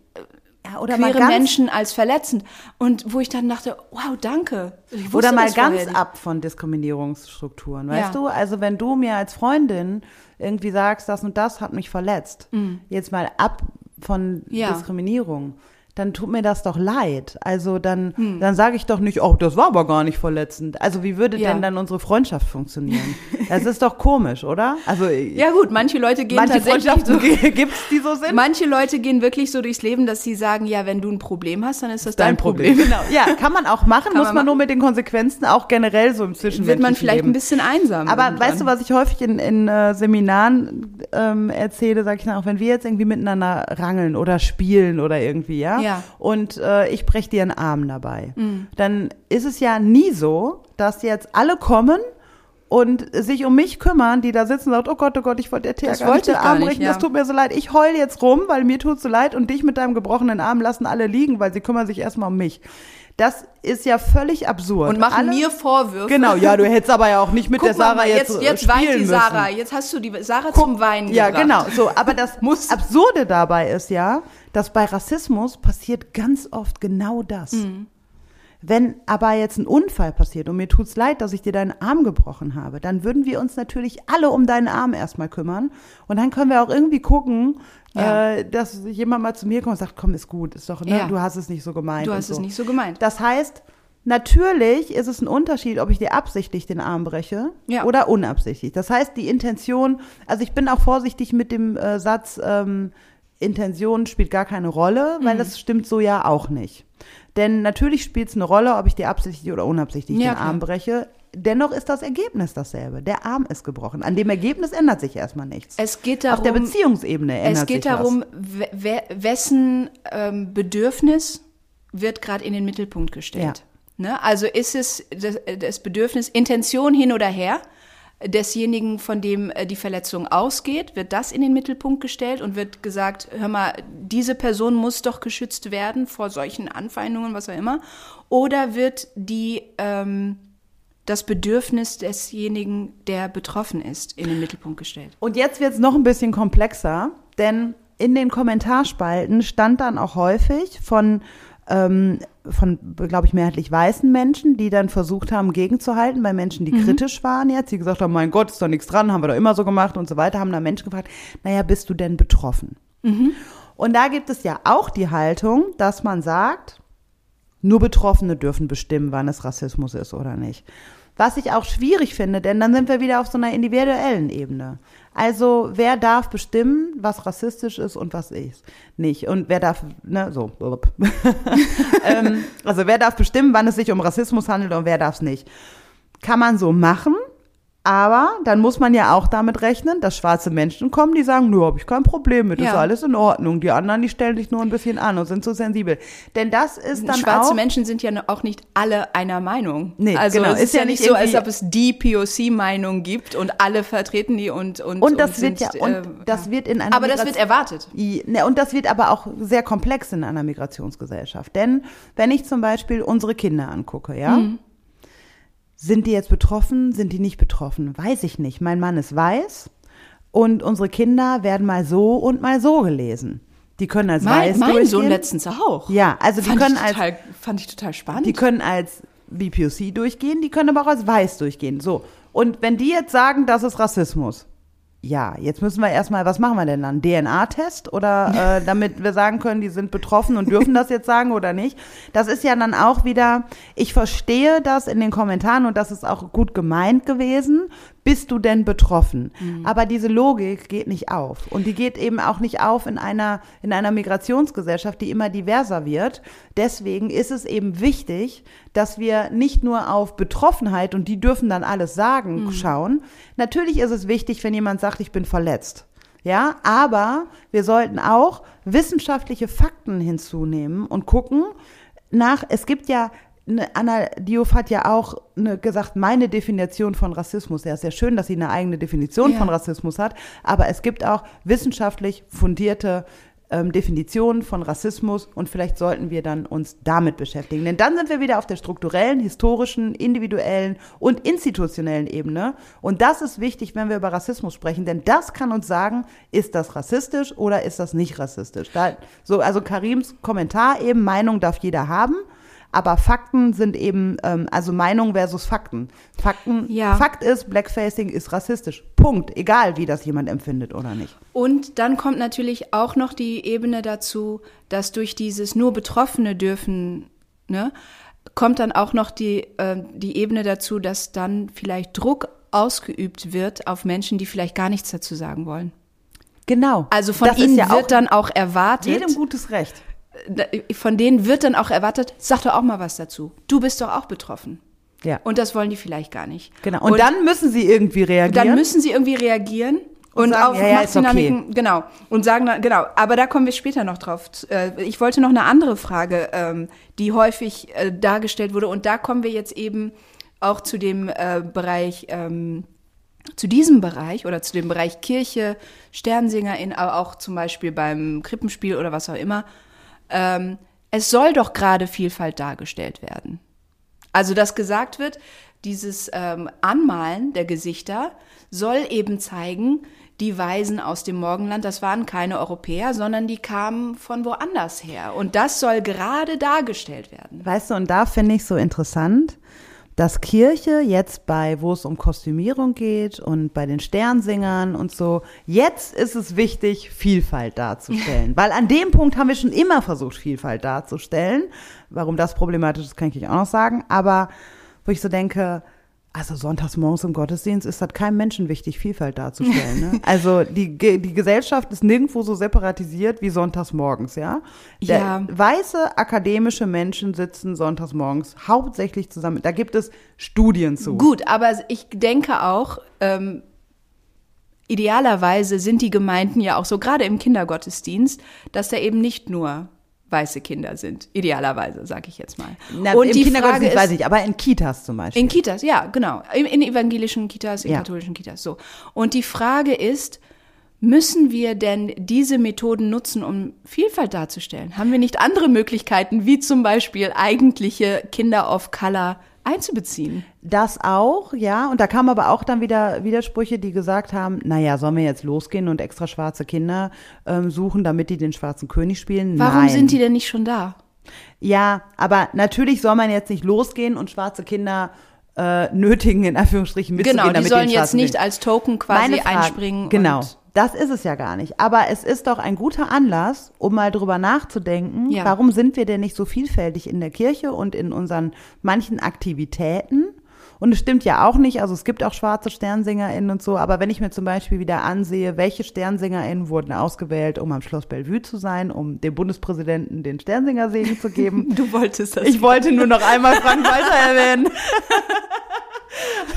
ja, oder queere mal Menschen als verletzend. Und wo ich dann dachte, wow, danke. Oder mal ganz vorher. ab von Diskriminierungsstrukturen, weißt ja. du? Also wenn du mir als Freundin irgendwie sagst, das und das hat mich verletzt, mhm. jetzt mal ab von ja. Diskriminierung, dann tut mir das doch leid. Also dann, hm. dann sage ich doch nicht, oh, das war aber gar nicht verletzend. Also wie würde ja. denn dann unsere Freundschaft funktionieren? das ist doch komisch, oder? Also ja gut, manche Leute gehen manche tatsächlich so, gibt's die so sind. Manche Leute gehen wirklich so durchs Leben, dass sie sagen, ja, wenn du ein Problem hast, dann ist das dein, dein Problem. Problem. Genau. Ja, kann man auch machen, kann muss man, man nur mit den Konsequenzen auch generell so im Zwischenmenschlichen Wird man vielleicht Leben. ein bisschen einsam. Aber irgendwann. weißt du, was ich häufig in, in äh, Seminaren ähm, erzähle, sage ich dann auch, wenn wir jetzt irgendwie miteinander rangeln oder spielen oder irgendwie, ja, ja. Und äh, ich breche dir einen Arm dabei. Mhm. Dann ist es ja nie so, dass jetzt alle kommen und sich um mich kümmern, die da sitzen und sagt, oh Gott, oh Gott, ich wollte der Theater nicht den Arm brechen, ja. das tut mir so leid. Ich heul jetzt rum, weil mir tut so leid und dich mit deinem gebrochenen Arm lassen alle liegen, weil sie kümmern sich erstmal um mich. Das ist ja völlig absurd. Und machen Alle, mir Vorwürfe. Genau, ja, du hättest aber ja auch nicht mit Guck der Sarah mal, jetzt Jetzt, jetzt weint die Sarah. Müssen. Jetzt hast du die Sarah Guck, zum Weinen Ja, gebracht. genau. So, aber das Muss. Absurde dabei ist ja, dass bei Rassismus passiert ganz oft genau das. Mhm. Wenn aber jetzt ein Unfall passiert und mir tut's leid, dass ich dir deinen Arm gebrochen habe, dann würden wir uns natürlich alle um deinen Arm erstmal kümmern. Und dann können wir auch irgendwie gucken, ja. äh, dass jemand mal zu mir kommt und sagt, komm, ist gut, ist doch, ne, ja. du hast es nicht so gemeint. Du hast so. es nicht so gemeint. Das heißt, Natürlich ist es ein Unterschied, ob ich dir absichtlich den Arm breche ja. oder unabsichtlich. Das heißt, die Intention, also ich bin auch vorsichtig mit dem äh, Satz, ähm, Intention spielt gar keine Rolle, weil mhm. das stimmt so ja auch nicht. Denn natürlich spielt es eine Rolle, ob ich dir absichtlich oder unabsichtlich ja, den Arm breche. Dennoch ist das Ergebnis dasselbe. Der Arm ist gebrochen. An dem Ergebnis ändert sich erstmal nichts. Es geht darum, Auf der Beziehungsebene ändert sich Es geht sich darum, wessen ähm, Bedürfnis wird gerade in den Mittelpunkt gestellt. Ja. Ne? Also ist es das, das Bedürfnis, Intention hin oder her? Desjenigen, von dem äh, die Verletzung ausgeht, wird das in den Mittelpunkt gestellt und wird gesagt, hör mal, diese Person muss doch geschützt werden vor solchen Anfeindungen, was auch immer. Oder wird die, ähm, das Bedürfnis desjenigen, der betroffen ist, in den Mittelpunkt gestellt. Und jetzt wird es noch ein bisschen komplexer, denn in den Kommentarspalten stand dann auch häufig von ähm, von, glaube ich, mehrheitlich weißen Menschen, die dann versucht haben, gegenzuhalten bei Menschen, die mhm. kritisch waren jetzt, die gesagt haben, mein Gott, ist doch nichts dran, haben wir doch immer so gemacht und so weiter, haben da Menschen gefragt, naja, bist du denn betroffen? Mhm. Und da gibt es ja auch die Haltung, dass man sagt, nur Betroffene dürfen bestimmen, wann es Rassismus ist oder nicht. Was ich auch schwierig finde, denn dann sind wir wieder auf so einer individuellen Ebene. Also wer darf bestimmen, was rassistisch ist und was ist nicht? Und wer darf, ne, so. ähm, also wer darf bestimmen, wann es sich um Rassismus handelt und wer darf es nicht? Kann man so machen, aber dann muss man ja auch damit rechnen, dass schwarze Menschen kommen, die sagen, nö, habe ich kein Problem mit, ja. ist alles in Ordnung. Die anderen, die stellen sich nur ein bisschen an und sind so sensibel. Denn das ist dann Schwarze auch, Menschen sind ja auch nicht alle einer Meinung. Nee, also genau. es ist, ja nicht so, als ob es die POC-Meinung gibt und alle vertreten die und und und das und wird sind, ja und äh, das wird in einer aber das wird erwartet. Ne, und das wird aber auch sehr komplex in einer Migrationsgesellschaft. Denn wenn ich zum Beispiel unsere Kinder angucke, ja. Mhm sind die jetzt betroffen? Sind die nicht betroffen? Weiß ich nicht. Mein Mann ist weiß und unsere Kinder werden mal so und mal so gelesen. Die können als mein, weiß mein durchgehen. Sohn letztens auch. Ja, also die fand können total, als fand ich total spannend. Die können als BPOC durchgehen, die können aber auch als weiß durchgehen. So. Und wenn die jetzt sagen, das ist Rassismus, ja, jetzt müssen wir erstmal, was machen wir denn dann? DNA-Test oder äh, damit wir sagen können, die sind betroffen und dürfen das jetzt sagen oder nicht? Das ist ja dann auch wieder, ich verstehe das in den Kommentaren und das ist auch gut gemeint gewesen bist du denn betroffen? Mhm. Aber diese Logik geht nicht auf. Und die geht eben auch nicht auf in einer, in einer Migrationsgesellschaft, die immer diverser wird. Deswegen ist es eben wichtig, dass wir nicht nur auf Betroffenheit und die dürfen dann alles sagen mhm. schauen. Natürlich ist es wichtig, wenn jemand sagt, ich bin verletzt. Ja, aber wir sollten auch wissenschaftliche Fakten hinzunehmen und gucken nach, es gibt ja Anna Diouf hat ja auch ne, gesagt, meine Definition von Rassismus. Ja, ist ja schön, dass sie eine eigene Definition ja. von Rassismus hat, aber es gibt auch wissenschaftlich fundierte ähm, Definitionen von Rassismus und vielleicht sollten wir dann uns damit beschäftigen. Denn dann sind wir wieder auf der strukturellen, historischen, individuellen und institutionellen Ebene. Und das ist wichtig, wenn wir über Rassismus sprechen, denn das kann uns sagen, ist das rassistisch oder ist das nicht rassistisch. Da, so, also Karims Kommentar eben, Meinung darf jeder haben. Aber Fakten sind eben, ähm, also Meinung versus Fakten. Fakten, ja. Fakt ist, Blackfacing ist rassistisch. Punkt. Egal, wie das jemand empfindet oder nicht. Und dann kommt natürlich auch noch die Ebene dazu, dass durch dieses nur Betroffene dürfen, ne, kommt dann auch noch die, äh, die Ebene dazu, dass dann vielleicht Druck ausgeübt wird auf Menschen, die vielleicht gar nichts dazu sagen wollen. Genau. Also von das ihnen ja wird dann auch erwartet. Jedem gutes Recht. Von denen wird dann auch erwartet, sag doch auch mal was dazu. Du bist doch auch betroffen. Ja. Und das wollen die vielleicht gar nicht. Genau. Und, und dann müssen sie irgendwie reagieren. Dann müssen sie irgendwie reagieren. Und, und sagen, auf ja, ja, Machtdynamiken, okay. genau. Und sagen dann, genau, aber da kommen wir später noch drauf. Äh, ich wollte noch eine andere Frage, ähm, die häufig äh, dargestellt wurde. Und da kommen wir jetzt eben auch zu dem äh, Bereich, ähm, zu diesem Bereich oder zu dem Bereich Kirche, Sternsingerin, aber auch zum Beispiel beim Krippenspiel oder was auch immer. Ähm, es soll doch gerade Vielfalt dargestellt werden. Also, dass gesagt wird, dieses ähm, Anmalen der Gesichter soll eben zeigen, die Weisen aus dem Morgenland, das waren keine Europäer, sondern die kamen von woanders her. Und das soll gerade dargestellt werden. Weißt du, und da finde ich so interessant, dass Kirche jetzt bei, wo es um Kostümierung geht und bei den Sternsingern und so, jetzt ist es wichtig, Vielfalt darzustellen. Weil an dem Punkt haben wir schon immer versucht, Vielfalt darzustellen. Warum das problematisch ist, kann ich auch noch sagen. Aber wo ich so denke, also sonntags morgens im Gottesdienst ist das keinem Menschen wichtig, Vielfalt darzustellen. Ne? Also die, die Gesellschaft ist nirgendwo so separatisiert wie sonntags morgens, ja? Der, ja. Weiße akademische Menschen sitzen sonntags morgens hauptsächlich zusammen. Da gibt es Studien zu. Gut, aber ich denke auch, ähm, idealerweise sind die Gemeinden ja auch so, gerade im Kindergottesdienst, dass da eben nicht nur weiße Kinder sind, idealerweise, sage ich jetzt mal. Na, und die Frage ist, weiß ich, aber in Kitas zum Beispiel. In Kitas, ja, genau. In, in evangelischen Kitas, in ja. katholischen Kitas, so. Und die Frage ist, müssen wir denn diese Methoden nutzen, um Vielfalt darzustellen? Haben wir nicht andere Möglichkeiten, wie zum Beispiel eigentliche Kinder of Color einzubeziehen. Das auch, ja. Und da kamen aber auch dann wieder Widersprüche, die gesagt haben, naja, sollen wir jetzt losgehen und extra schwarze Kinder ähm, suchen, damit die den schwarzen König spielen? Warum Nein. sind die denn nicht schon da? Ja, aber natürlich soll man jetzt nicht losgehen und schwarze Kinder äh, nötigen, in Anführungsstrichen mitzugehen. Genau, die sollen jetzt nicht als Token quasi einspringen. Genau. Das ist es ja gar nicht. Aber es ist doch ein guter Anlass, um mal drüber nachzudenken, ja. warum sind wir denn nicht so vielfältig in der Kirche und in unseren manchen Aktivitäten? Und es stimmt ja auch nicht, also es gibt auch schwarze SternsingerInnen und so, aber wenn ich mir zum Beispiel wieder ansehe, welche SternsingerInnen wurden ausgewählt, um am Schloss Bellevue zu sein, um dem Bundespräsidenten den Sternsingersegen zu geben. Du wolltest das. Ich wollte nur noch einmal Frank Walter erwähnen.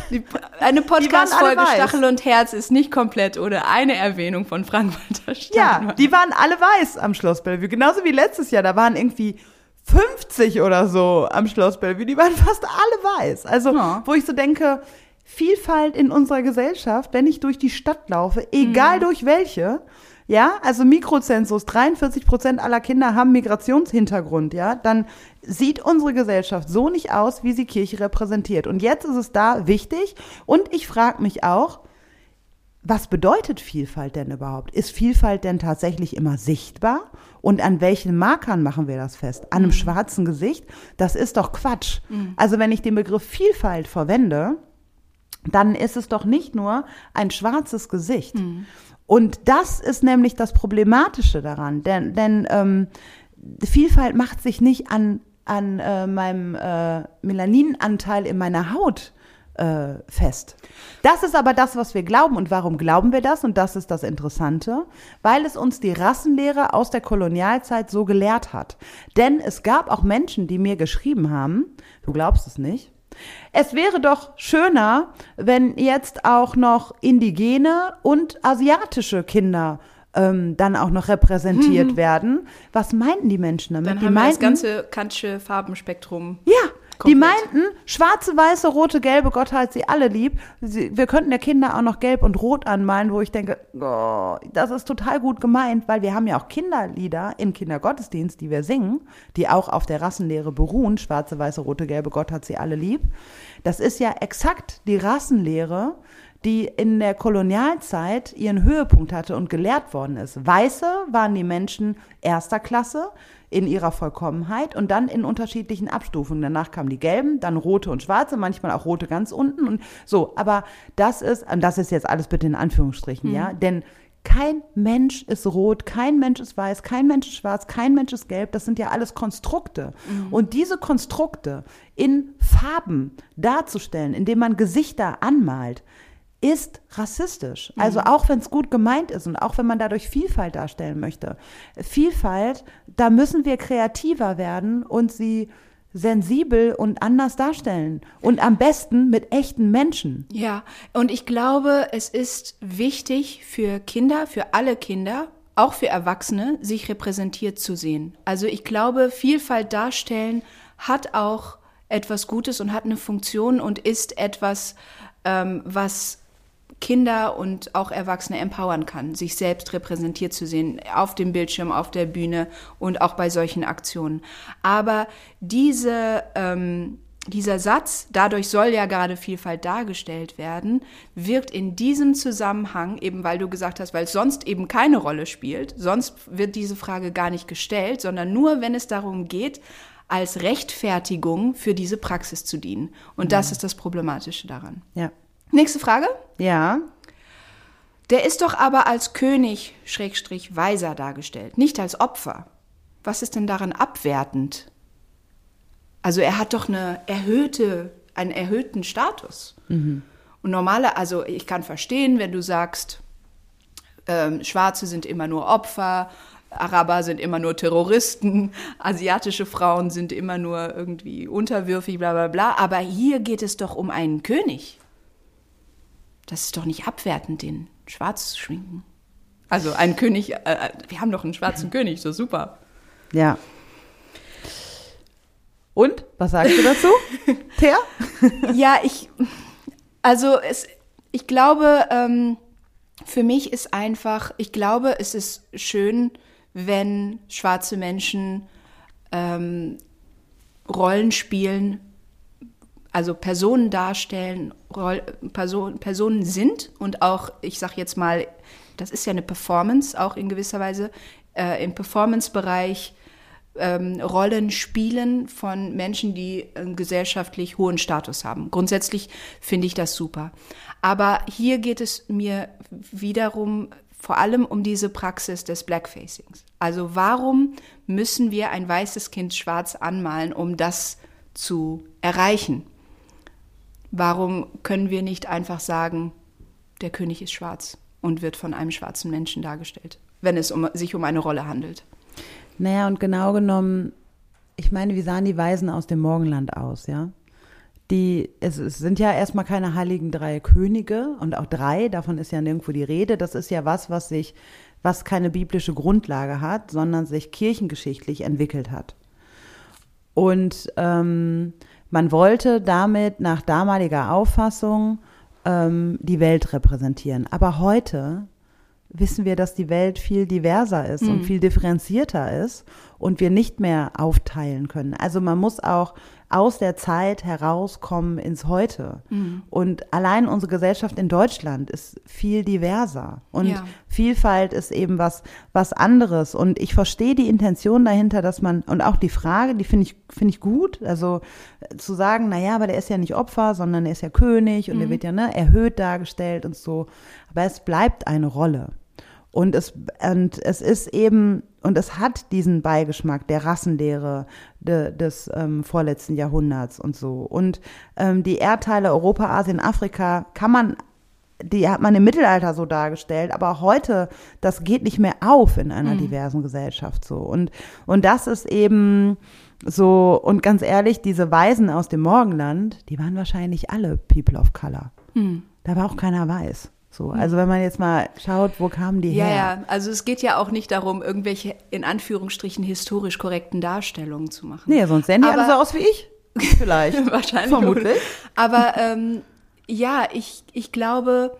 Die, eine Podcast-Folge Stachel und Herz ist nicht komplett ohne eine Erwähnung von Frank-Walter Steinmann. Ja, die waren alle weiß am Schloss Bellevue. Genauso wie letztes Jahr. Da waren irgendwie 50 oder so am Schloss Bellevue. Die waren fast alle weiß. Also, ja. wo ich so denke, Vielfalt in unserer Gesellschaft, wenn ich durch die Stadt laufe, egal mhm. durch welche, ja, also Mikrozensus, 43 Prozent aller Kinder haben Migrationshintergrund, ja, dann sieht unsere Gesellschaft so nicht aus, wie sie Kirche repräsentiert. Und jetzt ist es da wichtig. Und ich frage mich auch, was bedeutet Vielfalt denn überhaupt? Ist Vielfalt denn tatsächlich immer sichtbar? Und an welchen Markern machen wir das fest? An einem mhm. schwarzen Gesicht? Das ist doch Quatsch. Mhm. Also wenn ich den Begriff Vielfalt verwende, dann ist es doch nicht nur ein schwarzes Gesicht. Mhm. Und das ist nämlich das Problematische daran, denn, denn ähm, Vielfalt macht sich nicht an, an äh, meinem äh, Melaninanteil in meiner Haut äh, fest. Das ist aber das, was wir glauben. Und warum glauben wir das? Und das ist das Interessante, weil es uns die Rassenlehre aus der Kolonialzeit so gelehrt hat. Denn es gab auch Menschen, die mir geschrieben haben, du glaubst es nicht, es wäre doch schöner, wenn jetzt auch noch indigene und asiatische Kinder ähm, dann auch noch repräsentiert mhm. werden. Was meinten die Menschen damit? Dann die haben meinten, das ganze kantsche Farbenspektrum. Ja, Komplett. Die meinten, schwarze, weiße, rote, gelbe, Gott hat sie alle lieb. Sie, wir könnten der Kinder auch noch gelb und rot anmalen, wo ich denke, oh, das ist total gut gemeint, weil wir haben ja auch Kinderlieder im Kindergottesdienst, die wir singen, die auch auf der Rassenlehre beruhen. Schwarze, weiße, rote, gelbe, Gott hat sie alle lieb. Das ist ja exakt die Rassenlehre, die in der Kolonialzeit ihren Höhepunkt hatte und gelehrt worden ist. Weiße waren die Menschen erster Klasse in ihrer Vollkommenheit und dann in unterschiedlichen Abstufungen. Danach kamen die gelben, dann rote und schwarze, manchmal auch rote ganz unten und so. Aber das ist, und das ist jetzt alles bitte in Anführungsstrichen, mhm. ja, denn kein Mensch ist rot, kein Mensch ist weiß, kein Mensch ist schwarz, kein Mensch ist gelb. Das sind ja alles Konstrukte. Mhm. Und diese Konstrukte in Farben darzustellen, indem man Gesichter anmalt, ist rassistisch. Mhm. Also auch wenn es gut gemeint ist und auch wenn man dadurch Vielfalt darstellen möchte. Vielfalt, da müssen wir kreativer werden und sie sensibel und anders darstellen. Und am besten mit echten Menschen. Ja, und ich glaube, es ist wichtig für Kinder, für alle Kinder, auch für Erwachsene, sich repräsentiert zu sehen. Also ich glaube, Vielfalt darstellen hat auch etwas Gutes und hat eine Funktion und ist etwas, ähm, was Kinder und auch Erwachsene empowern kann, sich selbst repräsentiert zu sehen, auf dem Bildschirm, auf der Bühne und auch bei solchen Aktionen. Aber diese, ähm, dieser Satz, dadurch soll ja gerade Vielfalt dargestellt werden, wirkt in diesem Zusammenhang, eben weil du gesagt hast, weil es sonst eben keine Rolle spielt, sonst wird diese Frage gar nicht gestellt, sondern nur, wenn es darum geht, als Rechtfertigung für diese Praxis zu dienen. Und mhm. das ist das Problematische daran. Ja. Nächste Frage. Ja. Der ist doch aber als König, Schrägstrich, Weiser dargestellt, nicht als Opfer. Was ist denn daran abwertend? Also er hat doch eine erhöhte, einen erhöhten Status. Mhm. Und normale, also ich kann verstehen, wenn du sagst, ähm, Schwarze sind immer nur Opfer, Araber sind immer nur Terroristen, asiatische Frauen sind immer nur irgendwie unterwürfig, bla bla bla. Aber hier geht es doch um einen König. Das ist doch nicht abwertend, den schwarz zu schminken. Also ein König, äh, äh wir haben doch einen schwarzen König, so super. Ja. Und, was sagst du dazu, Thea? ja, ich, also es, ich glaube, ähm, für mich ist einfach, ich glaube, es ist schön, wenn schwarze Menschen ähm, Rollen spielen, also Personen darstellen, Person, Personen sind und auch, ich sage jetzt mal, das ist ja eine Performance, auch in gewisser Weise, äh, im Performance-Bereich ähm, Rollen spielen von Menschen, die einen gesellschaftlich hohen Status haben. Grundsätzlich finde ich das super. Aber hier geht es mir wiederum vor allem um diese Praxis des Blackfacings. Also warum müssen wir ein weißes Kind schwarz anmalen, um das zu erreichen? Warum können wir nicht einfach sagen, der König ist schwarz und wird von einem schwarzen Menschen dargestellt, wenn es um, sich um eine Rolle handelt? Naja, und genau genommen, ich meine, wie sahen die Weisen aus dem Morgenland aus, ja? Die, es, es sind ja erstmal keine heiligen drei Könige und auch drei, davon ist ja nirgendwo die Rede. Das ist ja was, was sich, was keine biblische Grundlage hat, sondern sich kirchengeschichtlich entwickelt hat. Und ähm, man wollte damit nach damaliger Auffassung ähm, die Welt repräsentieren. Aber heute wissen wir, dass die Welt viel diverser ist mhm. und viel differenzierter ist und wir nicht mehr aufteilen können. Also man muss auch aus der Zeit herauskommen ins Heute. Mhm. Und allein unsere Gesellschaft in Deutschland ist viel diverser. Und ja. Vielfalt ist eben was, was anderes. Und ich verstehe die Intention dahinter, dass man, und auch die Frage, die finde ich, finde ich gut. Also zu sagen, na ja, aber der ist ja nicht Opfer, sondern er ist ja König und mhm. er wird ja ne, erhöht dargestellt und so. Aber es bleibt eine Rolle. Und es, und es ist eben, und es hat diesen Beigeschmack der Rassenlehre de, des ähm, vorletzten Jahrhunderts und so. Und ähm, die Erdteile Europa, Asien, Afrika kann man, die hat man im Mittelalter so dargestellt, aber heute, das geht nicht mehr auf in einer mhm. diversen Gesellschaft so. Und, und das ist eben so, und ganz ehrlich, diese Weisen aus dem Morgenland, die waren wahrscheinlich alle People of Color. Mhm. Da war auch keiner weiß. So, also wenn man jetzt mal schaut, wo kamen die ja, her? Ja, also es geht ja auch nicht darum, irgendwelche in Anführungsstrichen historisch korrekten Darstellungen zu machen. Nee, sonst sehen die alle so aus wie ich. Vielleicht. Wahrscheinlich. Vermutlich. Aber ähm, ja, ich, ich glaube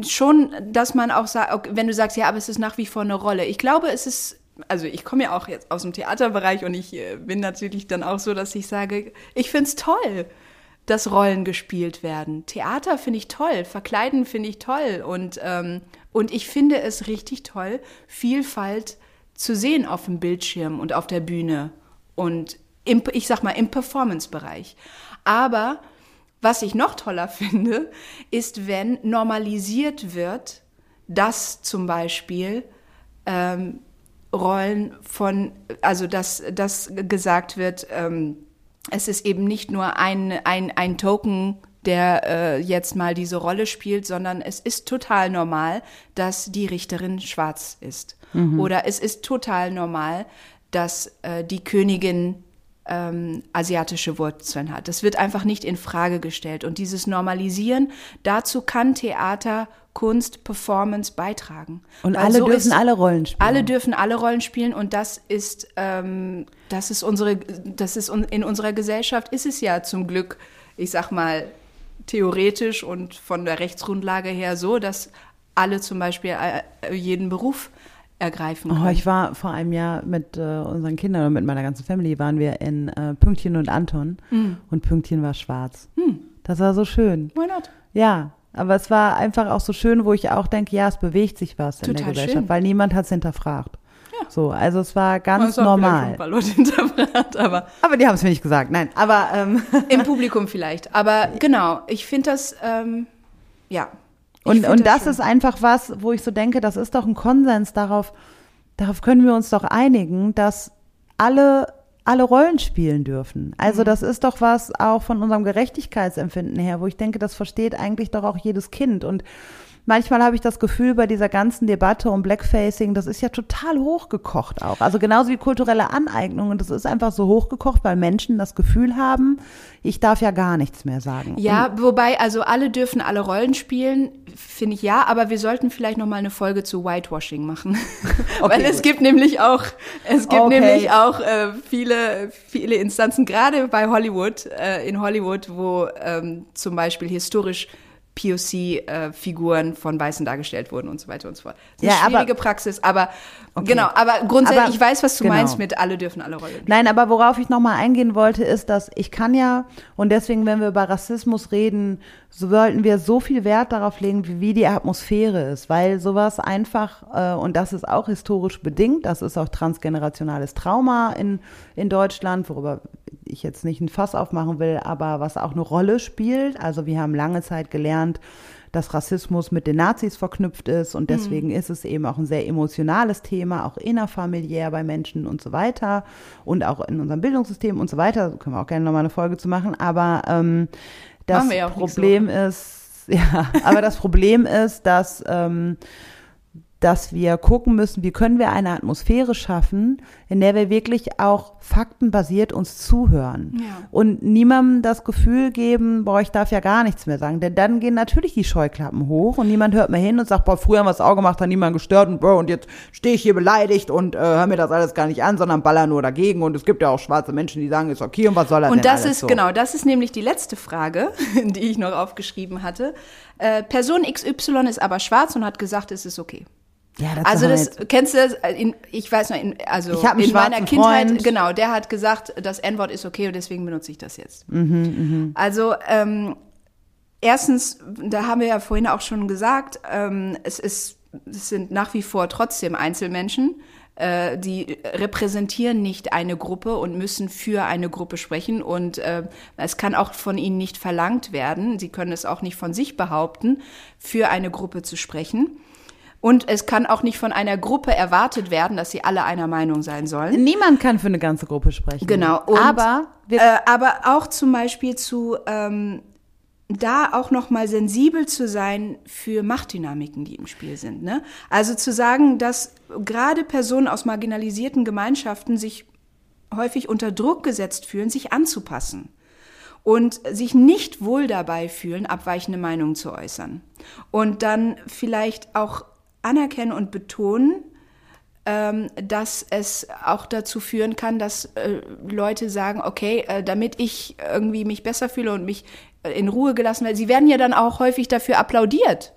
schon, dass man auch sagt, wenn du sagst, ja, aber es ist nach wie vor eine Rolle. Ich glaube, es ist also ich komme ja auch jetzt aus dem Theaterbereich und ich äh, bin natürlich dann auch so, dass ich sage, ich finde es toll, dass Rollen gespielt werden. Theater finde ich toll, Verkleiden finde ich toll und, ähm, und ich finde es richtig toll, Vielfalt zu sehen auf dem Bildschirm und auf der Bühne und im, ich sag mal im Performance-Bereich. Aber was ich noch toller finde, ist, wenn normalisiert wird, dass zum Beispiel ähm, Rollen von, also dass, dass gesagt wird, ähm, es ist eben nicht nur ein, ein, ein Token, der äh, jetzt mal diese Rolle spielt, sondern es ist total normal, dass die Richterin schwarz ist. Mhm. Oder es ist total normal, dass äh, die Königin ähm, asiatische Wurzeln hat. Das wird einfach nicht in Frage gestellt. Und dieses Normalisieren, dazu kann Theater, Kunst, Performance beitragen. Und Weil alle so dürfen ist, alle Rollen spielen. Alle dürfen alle Rollen spielen und das ist, ähm, das ist unsere, das ist in unserer Gesellschaft ist es ja zum Glück, ich sag mal, theoretisch und von der Rechtsgrundlage her so, dass alle zum Beispiel äh, jeden Beruf ergreifen können. Oh, ich war vor einem Jahr mit äh, unseren Kindern und mit meiner ganzen Family waren wir in äh, Pünktchen und Anton mm. und Pünktchen war schwarz. Mm. Das war so schön. Why not? Ja, aber es war einfach auch so schön, wo ich auch denke, ja, es bewegt sich was Total in der Gesellschaft, schön. weil niemand hat es hinterfragt. Ja. So, also es war ganz es normal. Ein paar Leute hinterfragt, aber aber die haben es mir nicht gesagt. Nein, aber ähm. im Publikum vielleicht. Aber genau, ich finde das ähm, ja und, und das, das ist einfach was, wo ich so denke, das ist doch ein Konsens darauf, darauf können wir uns doch einigen, dass alle alle Rollen spielen dürfen. Also mhm. das ist doch was auch von unserem Gerechtigkeitsempfinden her, wo ich denke, das versteht eigentlich doch auch jedes Kind und manchmal habe ich das Gefühl bei dieser ganzen Debatte um Blackfacing, das ist ja total hochgekocht auch. Also genauso wie kulturelle Aneignung. Und das ist einfach so hochgekocht, weil Menschen das Gefühl haben, ich darf ja gar nichts mehr sagen. Ja, und wobei, also alle dürfen alle Rollen spielen, finde ich ja, aber wir sollten vielleicht noch mal eine Folge zu Whitewashing machen. Okay, weil es gut. gibt nämlich auch, es gibt okay. nämlich auch äh, viele, viele Instanzen, gerade bei Hollywood, äh, in Hollywood, wo ähm, zum Beispiel historisch POC-Figuren äh, von Weißen dargestellt wurden und so weiter und so fort. Das ist ja, eine schwierige aber, Praxis, aber okay. genau, aber grundsätzlich, aber, ich weiß, was du genau. meinst mit alle dürfen alle Rollen. Nein, aber worauf ich nochmal eingehen wollte, ist, dass ich kann ja, und deswegen, wenn wir über Rassismus reden, so sollten wir so viel Wert darauf legen, wie, wie die Atmosphäre ist, weil sowas einfach, äh, und das ist auch historisch bedingt, das ist auch transgenerationales Trauma in, in Deutschland, worüber ich jetzt nicht ein Fass aufmachen will, aber was auch eine Rolle spielt. Also wir haben lange Zeit gelernt, dass Rassismus mit den Nazis verknüpft ist und deswegen mhm. ist es eben auch ein sehr emotionales Thema, auch innerfamiliär bei Menschen und so weiter und auch in unserem Bildungssystem und so weiter. Da können wir auch gerne nochmal eine Folge zu machen, aber ähm, das Problem ist, ja, aber das Problem ist, dass ähm, dass wir gucken müssen, wie können wir eine Atmosphäre schaffen, in der wir wirklich auch faktenbasiert uns zuhören ja. und niemandem das Gefühl geben, boah, ich darf ja gar nichts mehr sagen, denn dann gehen natürlich die Scheuklappen hoch und niemand hört mehr hin und sagt, boah, früher haben wir das Auge gemacht, hat niemand gestört und boah, und jetzt stehe ich hier beleidigt und äh, hör mir das alles gar nicht an, sondern baller nur dagegen und es gibt ja auch schwarze Menschen, die sagen, ist okay und was soll er und das ist so? genau, das ist nämlich die letzte Frage, die ich noch aufgeschrieben hatte. Äh, Person XY ist aber schwarz und hat gesagt, es ist okay. Ja, das also das halt. kennst du das? In, ich weiß noch, in, also in meiner Kindheit, Freund. genau, der hat gesagt, das N-Wort ist okay und deswegen benutze ich das jetzt. Mhm, mh. Also ähm, erstens, da haben wir ja vorhin auch schon gesagt, ähm, es ist, es sind nach wie vor trotzdem Einzelmenschen. Äh, die repräsentieren nicht eine Gruppe und müssen für eine Gruppe sprechen und äh, es kann auch von ihnen nicht verlangt werden. Sie können es auch nicht von sich behaupten, für eine Gruppe zu sprechen. Und es kann auch nicht von einer Gruppe erwartet werden, dass sie alle einer Meinung sein sollen. Niemand kann für eine ganze Gruppe sprechen. Genau. Und, aber, äh, aber auch zum Beispiel zu ähm, da auch noch mal sensibel zu sein für Machtdynamiken, die im Spiel sind. Ne? Also zu sagen, dass gerade Personen aus marginalisierten Gemeinschaften sich häufig unter Druck gesetzt fühlen, sich anzupassen und sich nicht wohl dabei fühlen, abweichende Meinungen zu äußern. Und dann vielleicht auch anerkennen und betonen, ähm, dass es auch dazu führen kann, dass äh, Leute sagen, okay, äh, damit ich irgendwie mich besser fühle und mich äh, in Ruhe gelassen werde. Sie werden ja dann auch häufig dafür applaudiert.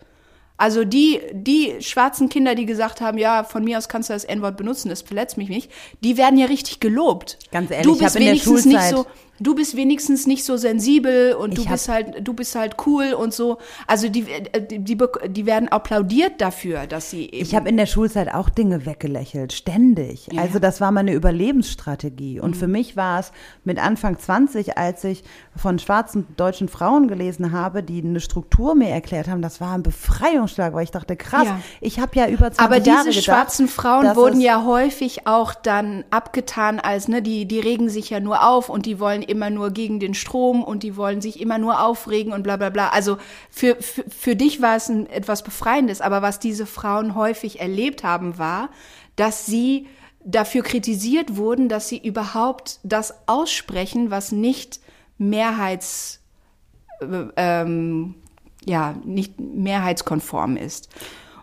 Also die, die schwarzen Kinder, die gesagt haben, ja, von mir aus kannst du das N-Wort benutzen, das verletzt mich nicht, die werden ja richtig gelobt. Ganz ehrlich, du bist wenigstens nicht so, du bist wenigstens nicht so sensibel und du bist halt, du bist halt cool und so. Also die, äh, die, die, die werden applaudiert dafür, dass sie eben. Ich habe in der Schulzeit auch Dinge weggelächelt, ständig. Ja. Also das war meine Überlebensstrategie. Und mhm. für mich war es mit Anfang 20, als ich von schwarzen deutschen Frauen gelesen habe, die eine Struktur mir erklärt haben, das war ein Befreiungsschlag, weil ich dachte, krass, ja. ich habe ja über 20 Aber Jahre diese gedacht, schwarzen Frauen wurden ja häufig auch dann abgetan als, ne, die, die regen sich ja nur auf und die wollen immer nur gegen den Strom und die wollen sich immer nur aufregen und bla bla bla. Also für, für, für dich war es ein, etwas Befreiendes, aber was diese Frauen häufig erlebt haben, war, dass sie dafür kritisiert wurden, dass sie überhaupt das aussprechen, was nicht mehrheits, äh, ähm, ja, nicht mehrheitskonform ist.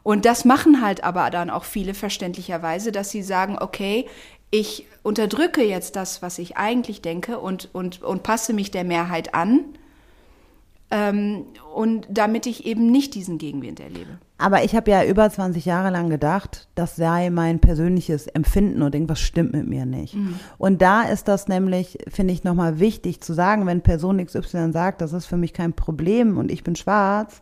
Und das machen halt aber dann auch viele verständlicherweise, dass sie sagen, okay, ich unterdrücke jetzt das, was ich eigentlich denke und, und, und passe mich der Mehrheit an. Ähm, und damit ich eben nicht diesen Gegenwind erlebe. Aber ich habe ja über 20 Jahre lang gedacht, das sei mein persönliches Empfinden und irgendwas stimmt mit mir nicht. Mhm. Und da ist das nämlich, finde ich, nochmal wichtig zu sagen, wenn Person XY sagt, das ist für mich kein Problem und ich bin schwarz,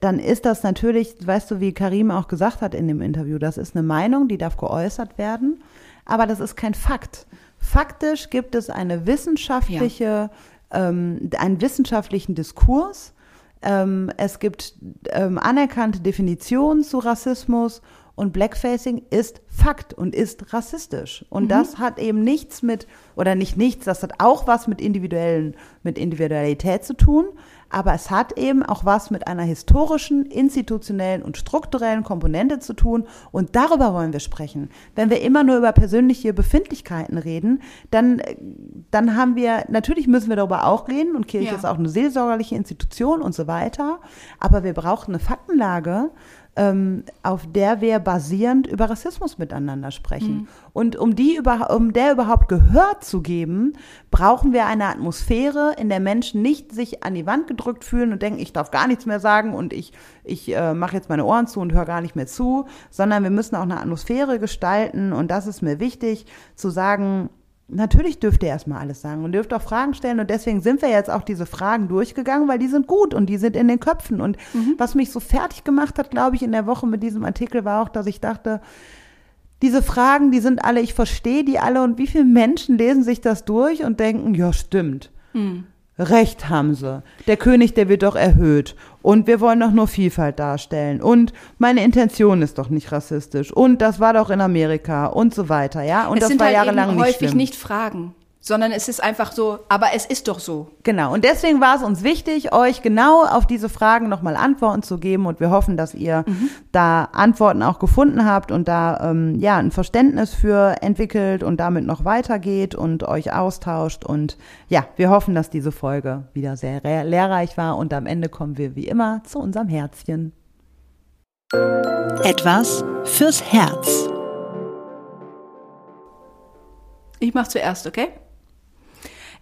dann ist das natürlich, weißt du, wie Karim auch gesagt hat in dem Interview, das ist eine Meinung, die darf geäußert werden aber das ist kein Fakt. Faktisch gibt es eine wissenschaftliche, ja. ähm, einen wissenschaftlichen Diskurs. Ähm, es gibt ähm, anerkannte Definitionen zu Rassismus und Blackfacing ist Fakt und ist rassistisch. Und mhm. das hat eben nichts mit, oder nicht nichts, das hat auch was mit individuellen, mit Individualität zu tun, aber es hat eben auch was mit einer historischen, institutionellen und strukturellen Komponente zu tun und darüber wollen wir sprechen. Wenn wir immer nur über persönliche Befindlichkeiten reden, dann, dann haben wir, natürlich müssen wir darüber auch reden und Kirche ja. ist auch eine seelsorgerliche Institution und so weiter, aber wir brauchen eine Faktenlage, ähm, auf der wir basierend über Rassismus miteinander sprechen. Mhm. Und um, die über, um der überhaupt Gehör zu geben, brauchen wir eine Atmosphäre, in der Menschen nicht sich an die Wand gedrückt fühlen und denken, ich darf gar nichts mehr sagen und ich, ich äh, mache jetzt meine Ohren zu und höre gar nicht mehr zu, sondern wir müssen auch eine Atmosphäre gestalten und das ist mir wichtig zu sagen, Natürlich dürft ihr erstmal alles sagen und dürft auch Fragen stellen. Und deswegen sind wir jetzt auch diese Fragen durchgegangen, weil die sind gut und die sind in den Köpfen. Und mhm. was mich so fertig gemacht hat, glaube ich, in der Woche mit diesem Artikel war auch, dass ich dachte, diese Fragen, die sind alle, ich verstehe die alle. Und wie viele Menschen lesen sich das durch und denken, ja, stimmt. Mhm. Recht haben sie. Der König, der wird doch erhöht. Und wir wollen doch nur Vielfalt darstellen. Und meine Intention ist doch nicht rassistisch. Und das war doch in Amerika und so weiter, ja. Und es das sind war halt jahrelang eben nicht häufig schlimm. nicht Fragen sondern es ist einfach so, aber es ist doch so. Genau, und deswegen war es uns wichtig, euch genau auf diese Fragen nochmal Antworten zu geben und wir hoffen, dass ihr mhm. da Antworten auch gefunden habt und da ähm, ja ein Verständnis für entwickelt und damit noch weitergeht und euch austauscht und ja, wir hoffen, dass diese Folge wieder sehr lehrreich war und am Ende kommen wir wie immer zu unserem Herzchen. Etwas fürs Herz. Ich mache zuerst, okay?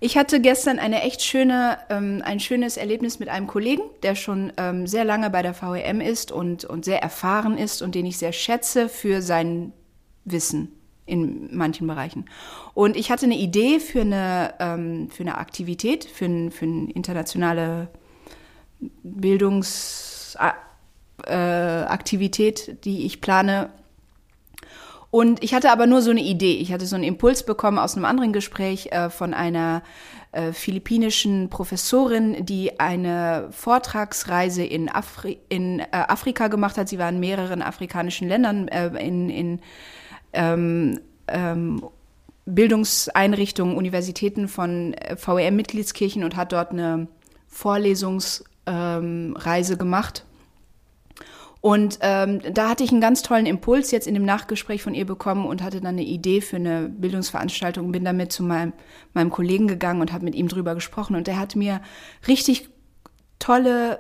Ich hatte gestern eine echt schöne, ähm, ein schönes Erlebnis mit einem Kollegen, der schon ähm, sehr lange bei der VEM ist und, und sehr erfahren ist und den ich sehr schätze für sein Wissen in manchen Bereichen. Und ich hatte eine Idee für eine, ähm, für eine Aktivität, für, ein, für eine internationale Bildungsaktivität, äh, die ich plane und ich hatte aber nur so eine Idee. Ich hatte so einen Impuls bekommen aus einem anderen Gespräch äh, von einer äh, philippinischen Professorin, die eine Vortragsreise in, Afri in äh, Afrika gemacht hat. Sie war in mehreren afrikanischen Ländern äh, in, in ähm, ähm, Bildungseinrichtungen, Universitäten von äh, VEM-Mitgliedskirchen und hat dort eine Vorlesungsreise ähm, gemacht und ähm, da hatte ich einen ganz tollen Impuls jetzt in dem Nachgespräch von ihr bekommen und hatte dann eine Idee für eine Bildungsveranstaltung, bin damit zu meinem, meinem Kollegen gegangen und habe mit ihm drüber gesprochen. Und er hat mir richtig tolle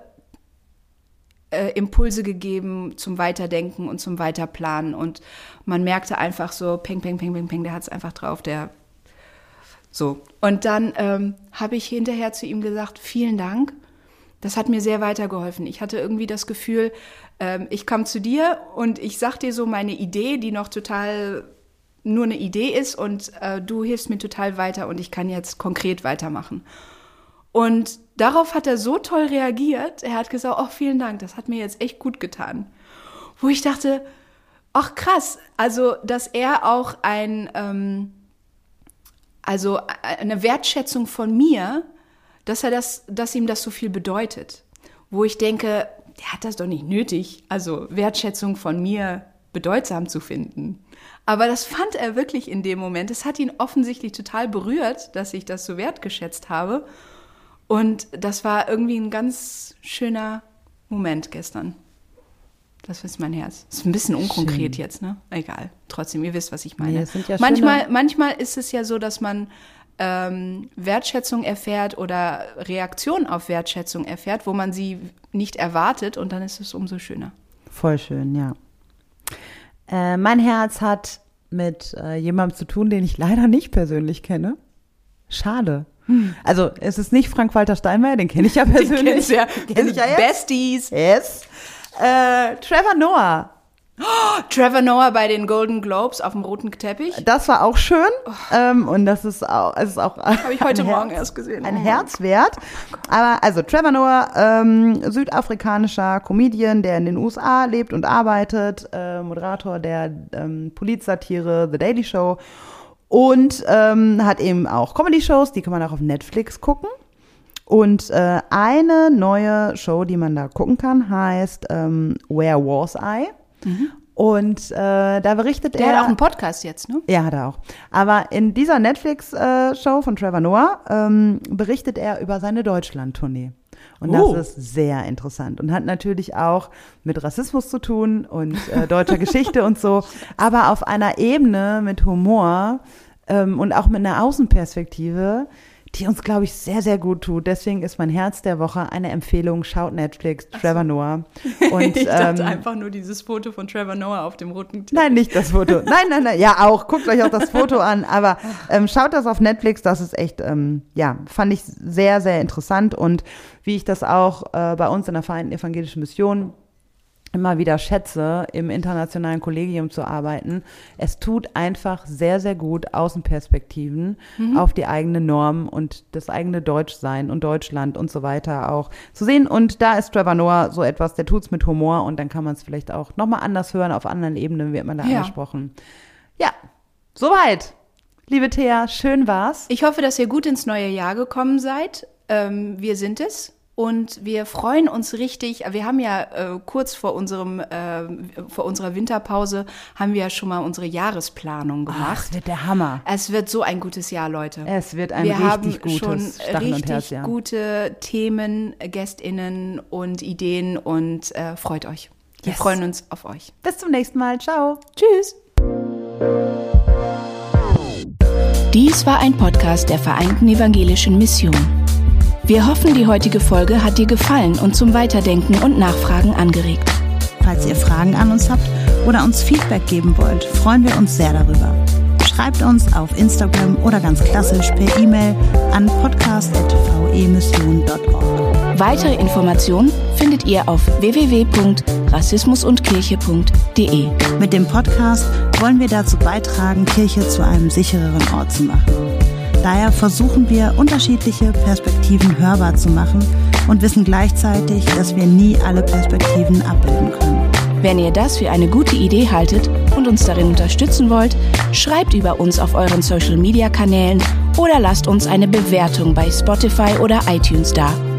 äh, Impulse gegeben zum Weiterdenken und zum Weiterplanen. Und man merkte einfach so, peng, peng, peng, peng, peng, der hat es einfach drauf, der so. Und dann ähm, habe ich hinterher zu ihm gesagt, vielen Dank. Das hat mir sehr weitergeholfen. Ich hatte irgendwie das Gefühl, ähm, ich komme zu dir und ich sag dir so meine Idee, die noch total nur eine Idee ist und äh, du hilfst mir total weiter und ich kann jetzt konkret weitermachen. Und darauf hat er so toll reagiert. Er hat gesagt, oh, vielen Dank, das hat mir jetzt echt gut getan. Wo ich dachte, ach krass, also dass er auch ein, ähm, also eine Wertschätzung von mir, dass er das, dass ihm das so viel bedeutet. Wo ich denke, der hat das doch nicht nötig, also Wertschätzung von mir bedeutsam zu finden. Aber das fand er wirklich in dem Moment. Es hat ihn offensichtlich total berührt, dass ich das so wertgeschätzt habe. Und das war irgendwie ein ganz schöner Moment gestern. Das ist mein Herz. Ist ein bisschen unkonkret Schön. jetzt, ne? Egal. Trotzdem, ihr wisst, was ich meine. Nee, ja manchmal, manchmal ist es ja so, dass man ähm, Wertschätzung erfährt oder Reaktion auf Wertschätzung erfährt, wo man sie nicht erwartet und dann ist es umso schöner. Voll schön, ja. Äh, mein Herz hat mit äh, jemandem zu tun, den ich leider nicht persönlich kenne. Schade. Hm. Also es ist nicht Frank-Walter Steinmeier, den kenne ich ja persönlich. Den ja, kenn ich ja jetzt. Besties. Yes. Äh, Trevor Noah Oh, Trevor Noah bei den Golden Globes auf dem roten Teppich. Das war auch schön. Oh. Ähm, und das ist auch, es ist auch. Habe ich heute Morgen erst gesehen. Ein oh. Herz wert. Aber also Trevor Noah, ähm, südafrikanischer Comedian, der in den USA lebt und arbeitet, äh, Moderator der ähm, Polizsatire The Daily Show und ähm, hat eben auch Comedy-Shows, die kann man auch auf Netflix gucken. Und äh, eine neue Show, die man da gucken kann, heißt ähm, Where Was I? Mhm. Und äh, da berichtet Der er. Der hat auch einen Podcast jetzt, ne? Ja, hat er auch. Aber in dieser Netflix-Show äh, von Trevor Noah ähm, berichtet er über seine Deutschland-Tournee. Und oh. das ist sehr interessant und hat natürlich auch mit Rassismus zu tun und äh, deutscher Geschichte und so, aber auf einer Ebene mit Humor ähm, und auch mit einer Außenperspektive, die uns, glaube ich, sehr, sehr gut tut. Deswegen ist mein Herz der Woche eine Empfehlung. Schaut Netflix, Trevor so. Noah. Und, ich dachte ähm, einfach nur dieses Foto von Trevor Noah auf dem roten Teppich. Nein, nicht das Foto. Nein, nein, nein. Ja, auch. Guckt euch auch das Foto an. Aber ähm, schaut das auf Netflix. Das ist echt, ähm, ja, fand ich sehr, sehr interessant. Und wie ich das auch äh, bei uns in der Vereinten Evangelischen Mission immer wieder schätze, im internationalen Kollegium zu arbeiten. Es tut einfach sehr, sehr gut, Außenperspektiven mhm. auf die eigene Norm und das eigene Deutschsein und Deutschland und so weiter auch zu sehen. Und da ist Trevor Noah so etwas, der tut's mit Humor und dann kann man es vielleicht auch nochmal anders hören, auf anderen Ebenen wird man da ja. angesprochen. Ja, soweit. Liebe Thea, schön war's. Ich hoffe, dass ihr gut ins neue Jahr gekommen seid. Ähm, wir sind es. Und wir freuen uns richtig. Wir haben ja äh, kurz vor unserem äh, vor unserer Winterpause haben wir ja schon mal unsere Jahresplanung gemacht. Ach, es wird der Hammer. Es wird so ein gutes Jahr, Leute. Es wird ein wir richtig gutes schon Stachel richtig Herz, gute Themen, Gästinnen und Ideen und äh, freut euch. Wir yes. freuen uns auf euch. Bis zum nächsten Mal. Ciao. Tschüss. Dies war ein Podcast der Vereinten Evangelischen Mission. Wir hoffen, die heutige Folge hat dir gefallen und zum Weiterdenken und Nachfragen angeregt. Falls ihr Fragen an uns habt oder uns Feedback geben wollt, freuen wir uns sehr darüber. Schreibt uns auf Instagram oder ganz klassisch per E-Mail an podcast.vemission.org. Weitere Informationen findet ihr auf www.rassismusundkirche.de. Mit dem Podcast wollen wir dazu beitragen, Kirche zu einem sichereren Ort zu machen. Daher versuchen wir, unterschiedliche Perspektiven hörbar zu machen und wissen gleichzeitig, dass wir nie alle Perspektiven abbilden können. Wenn ihr das für eine gute Idee haltet und uns darin unterstützen wollt, schreibt über uns auf euren Social-Media-Kanälen oder lasst uns eine Bewertung bei Spotify oder iTunes da.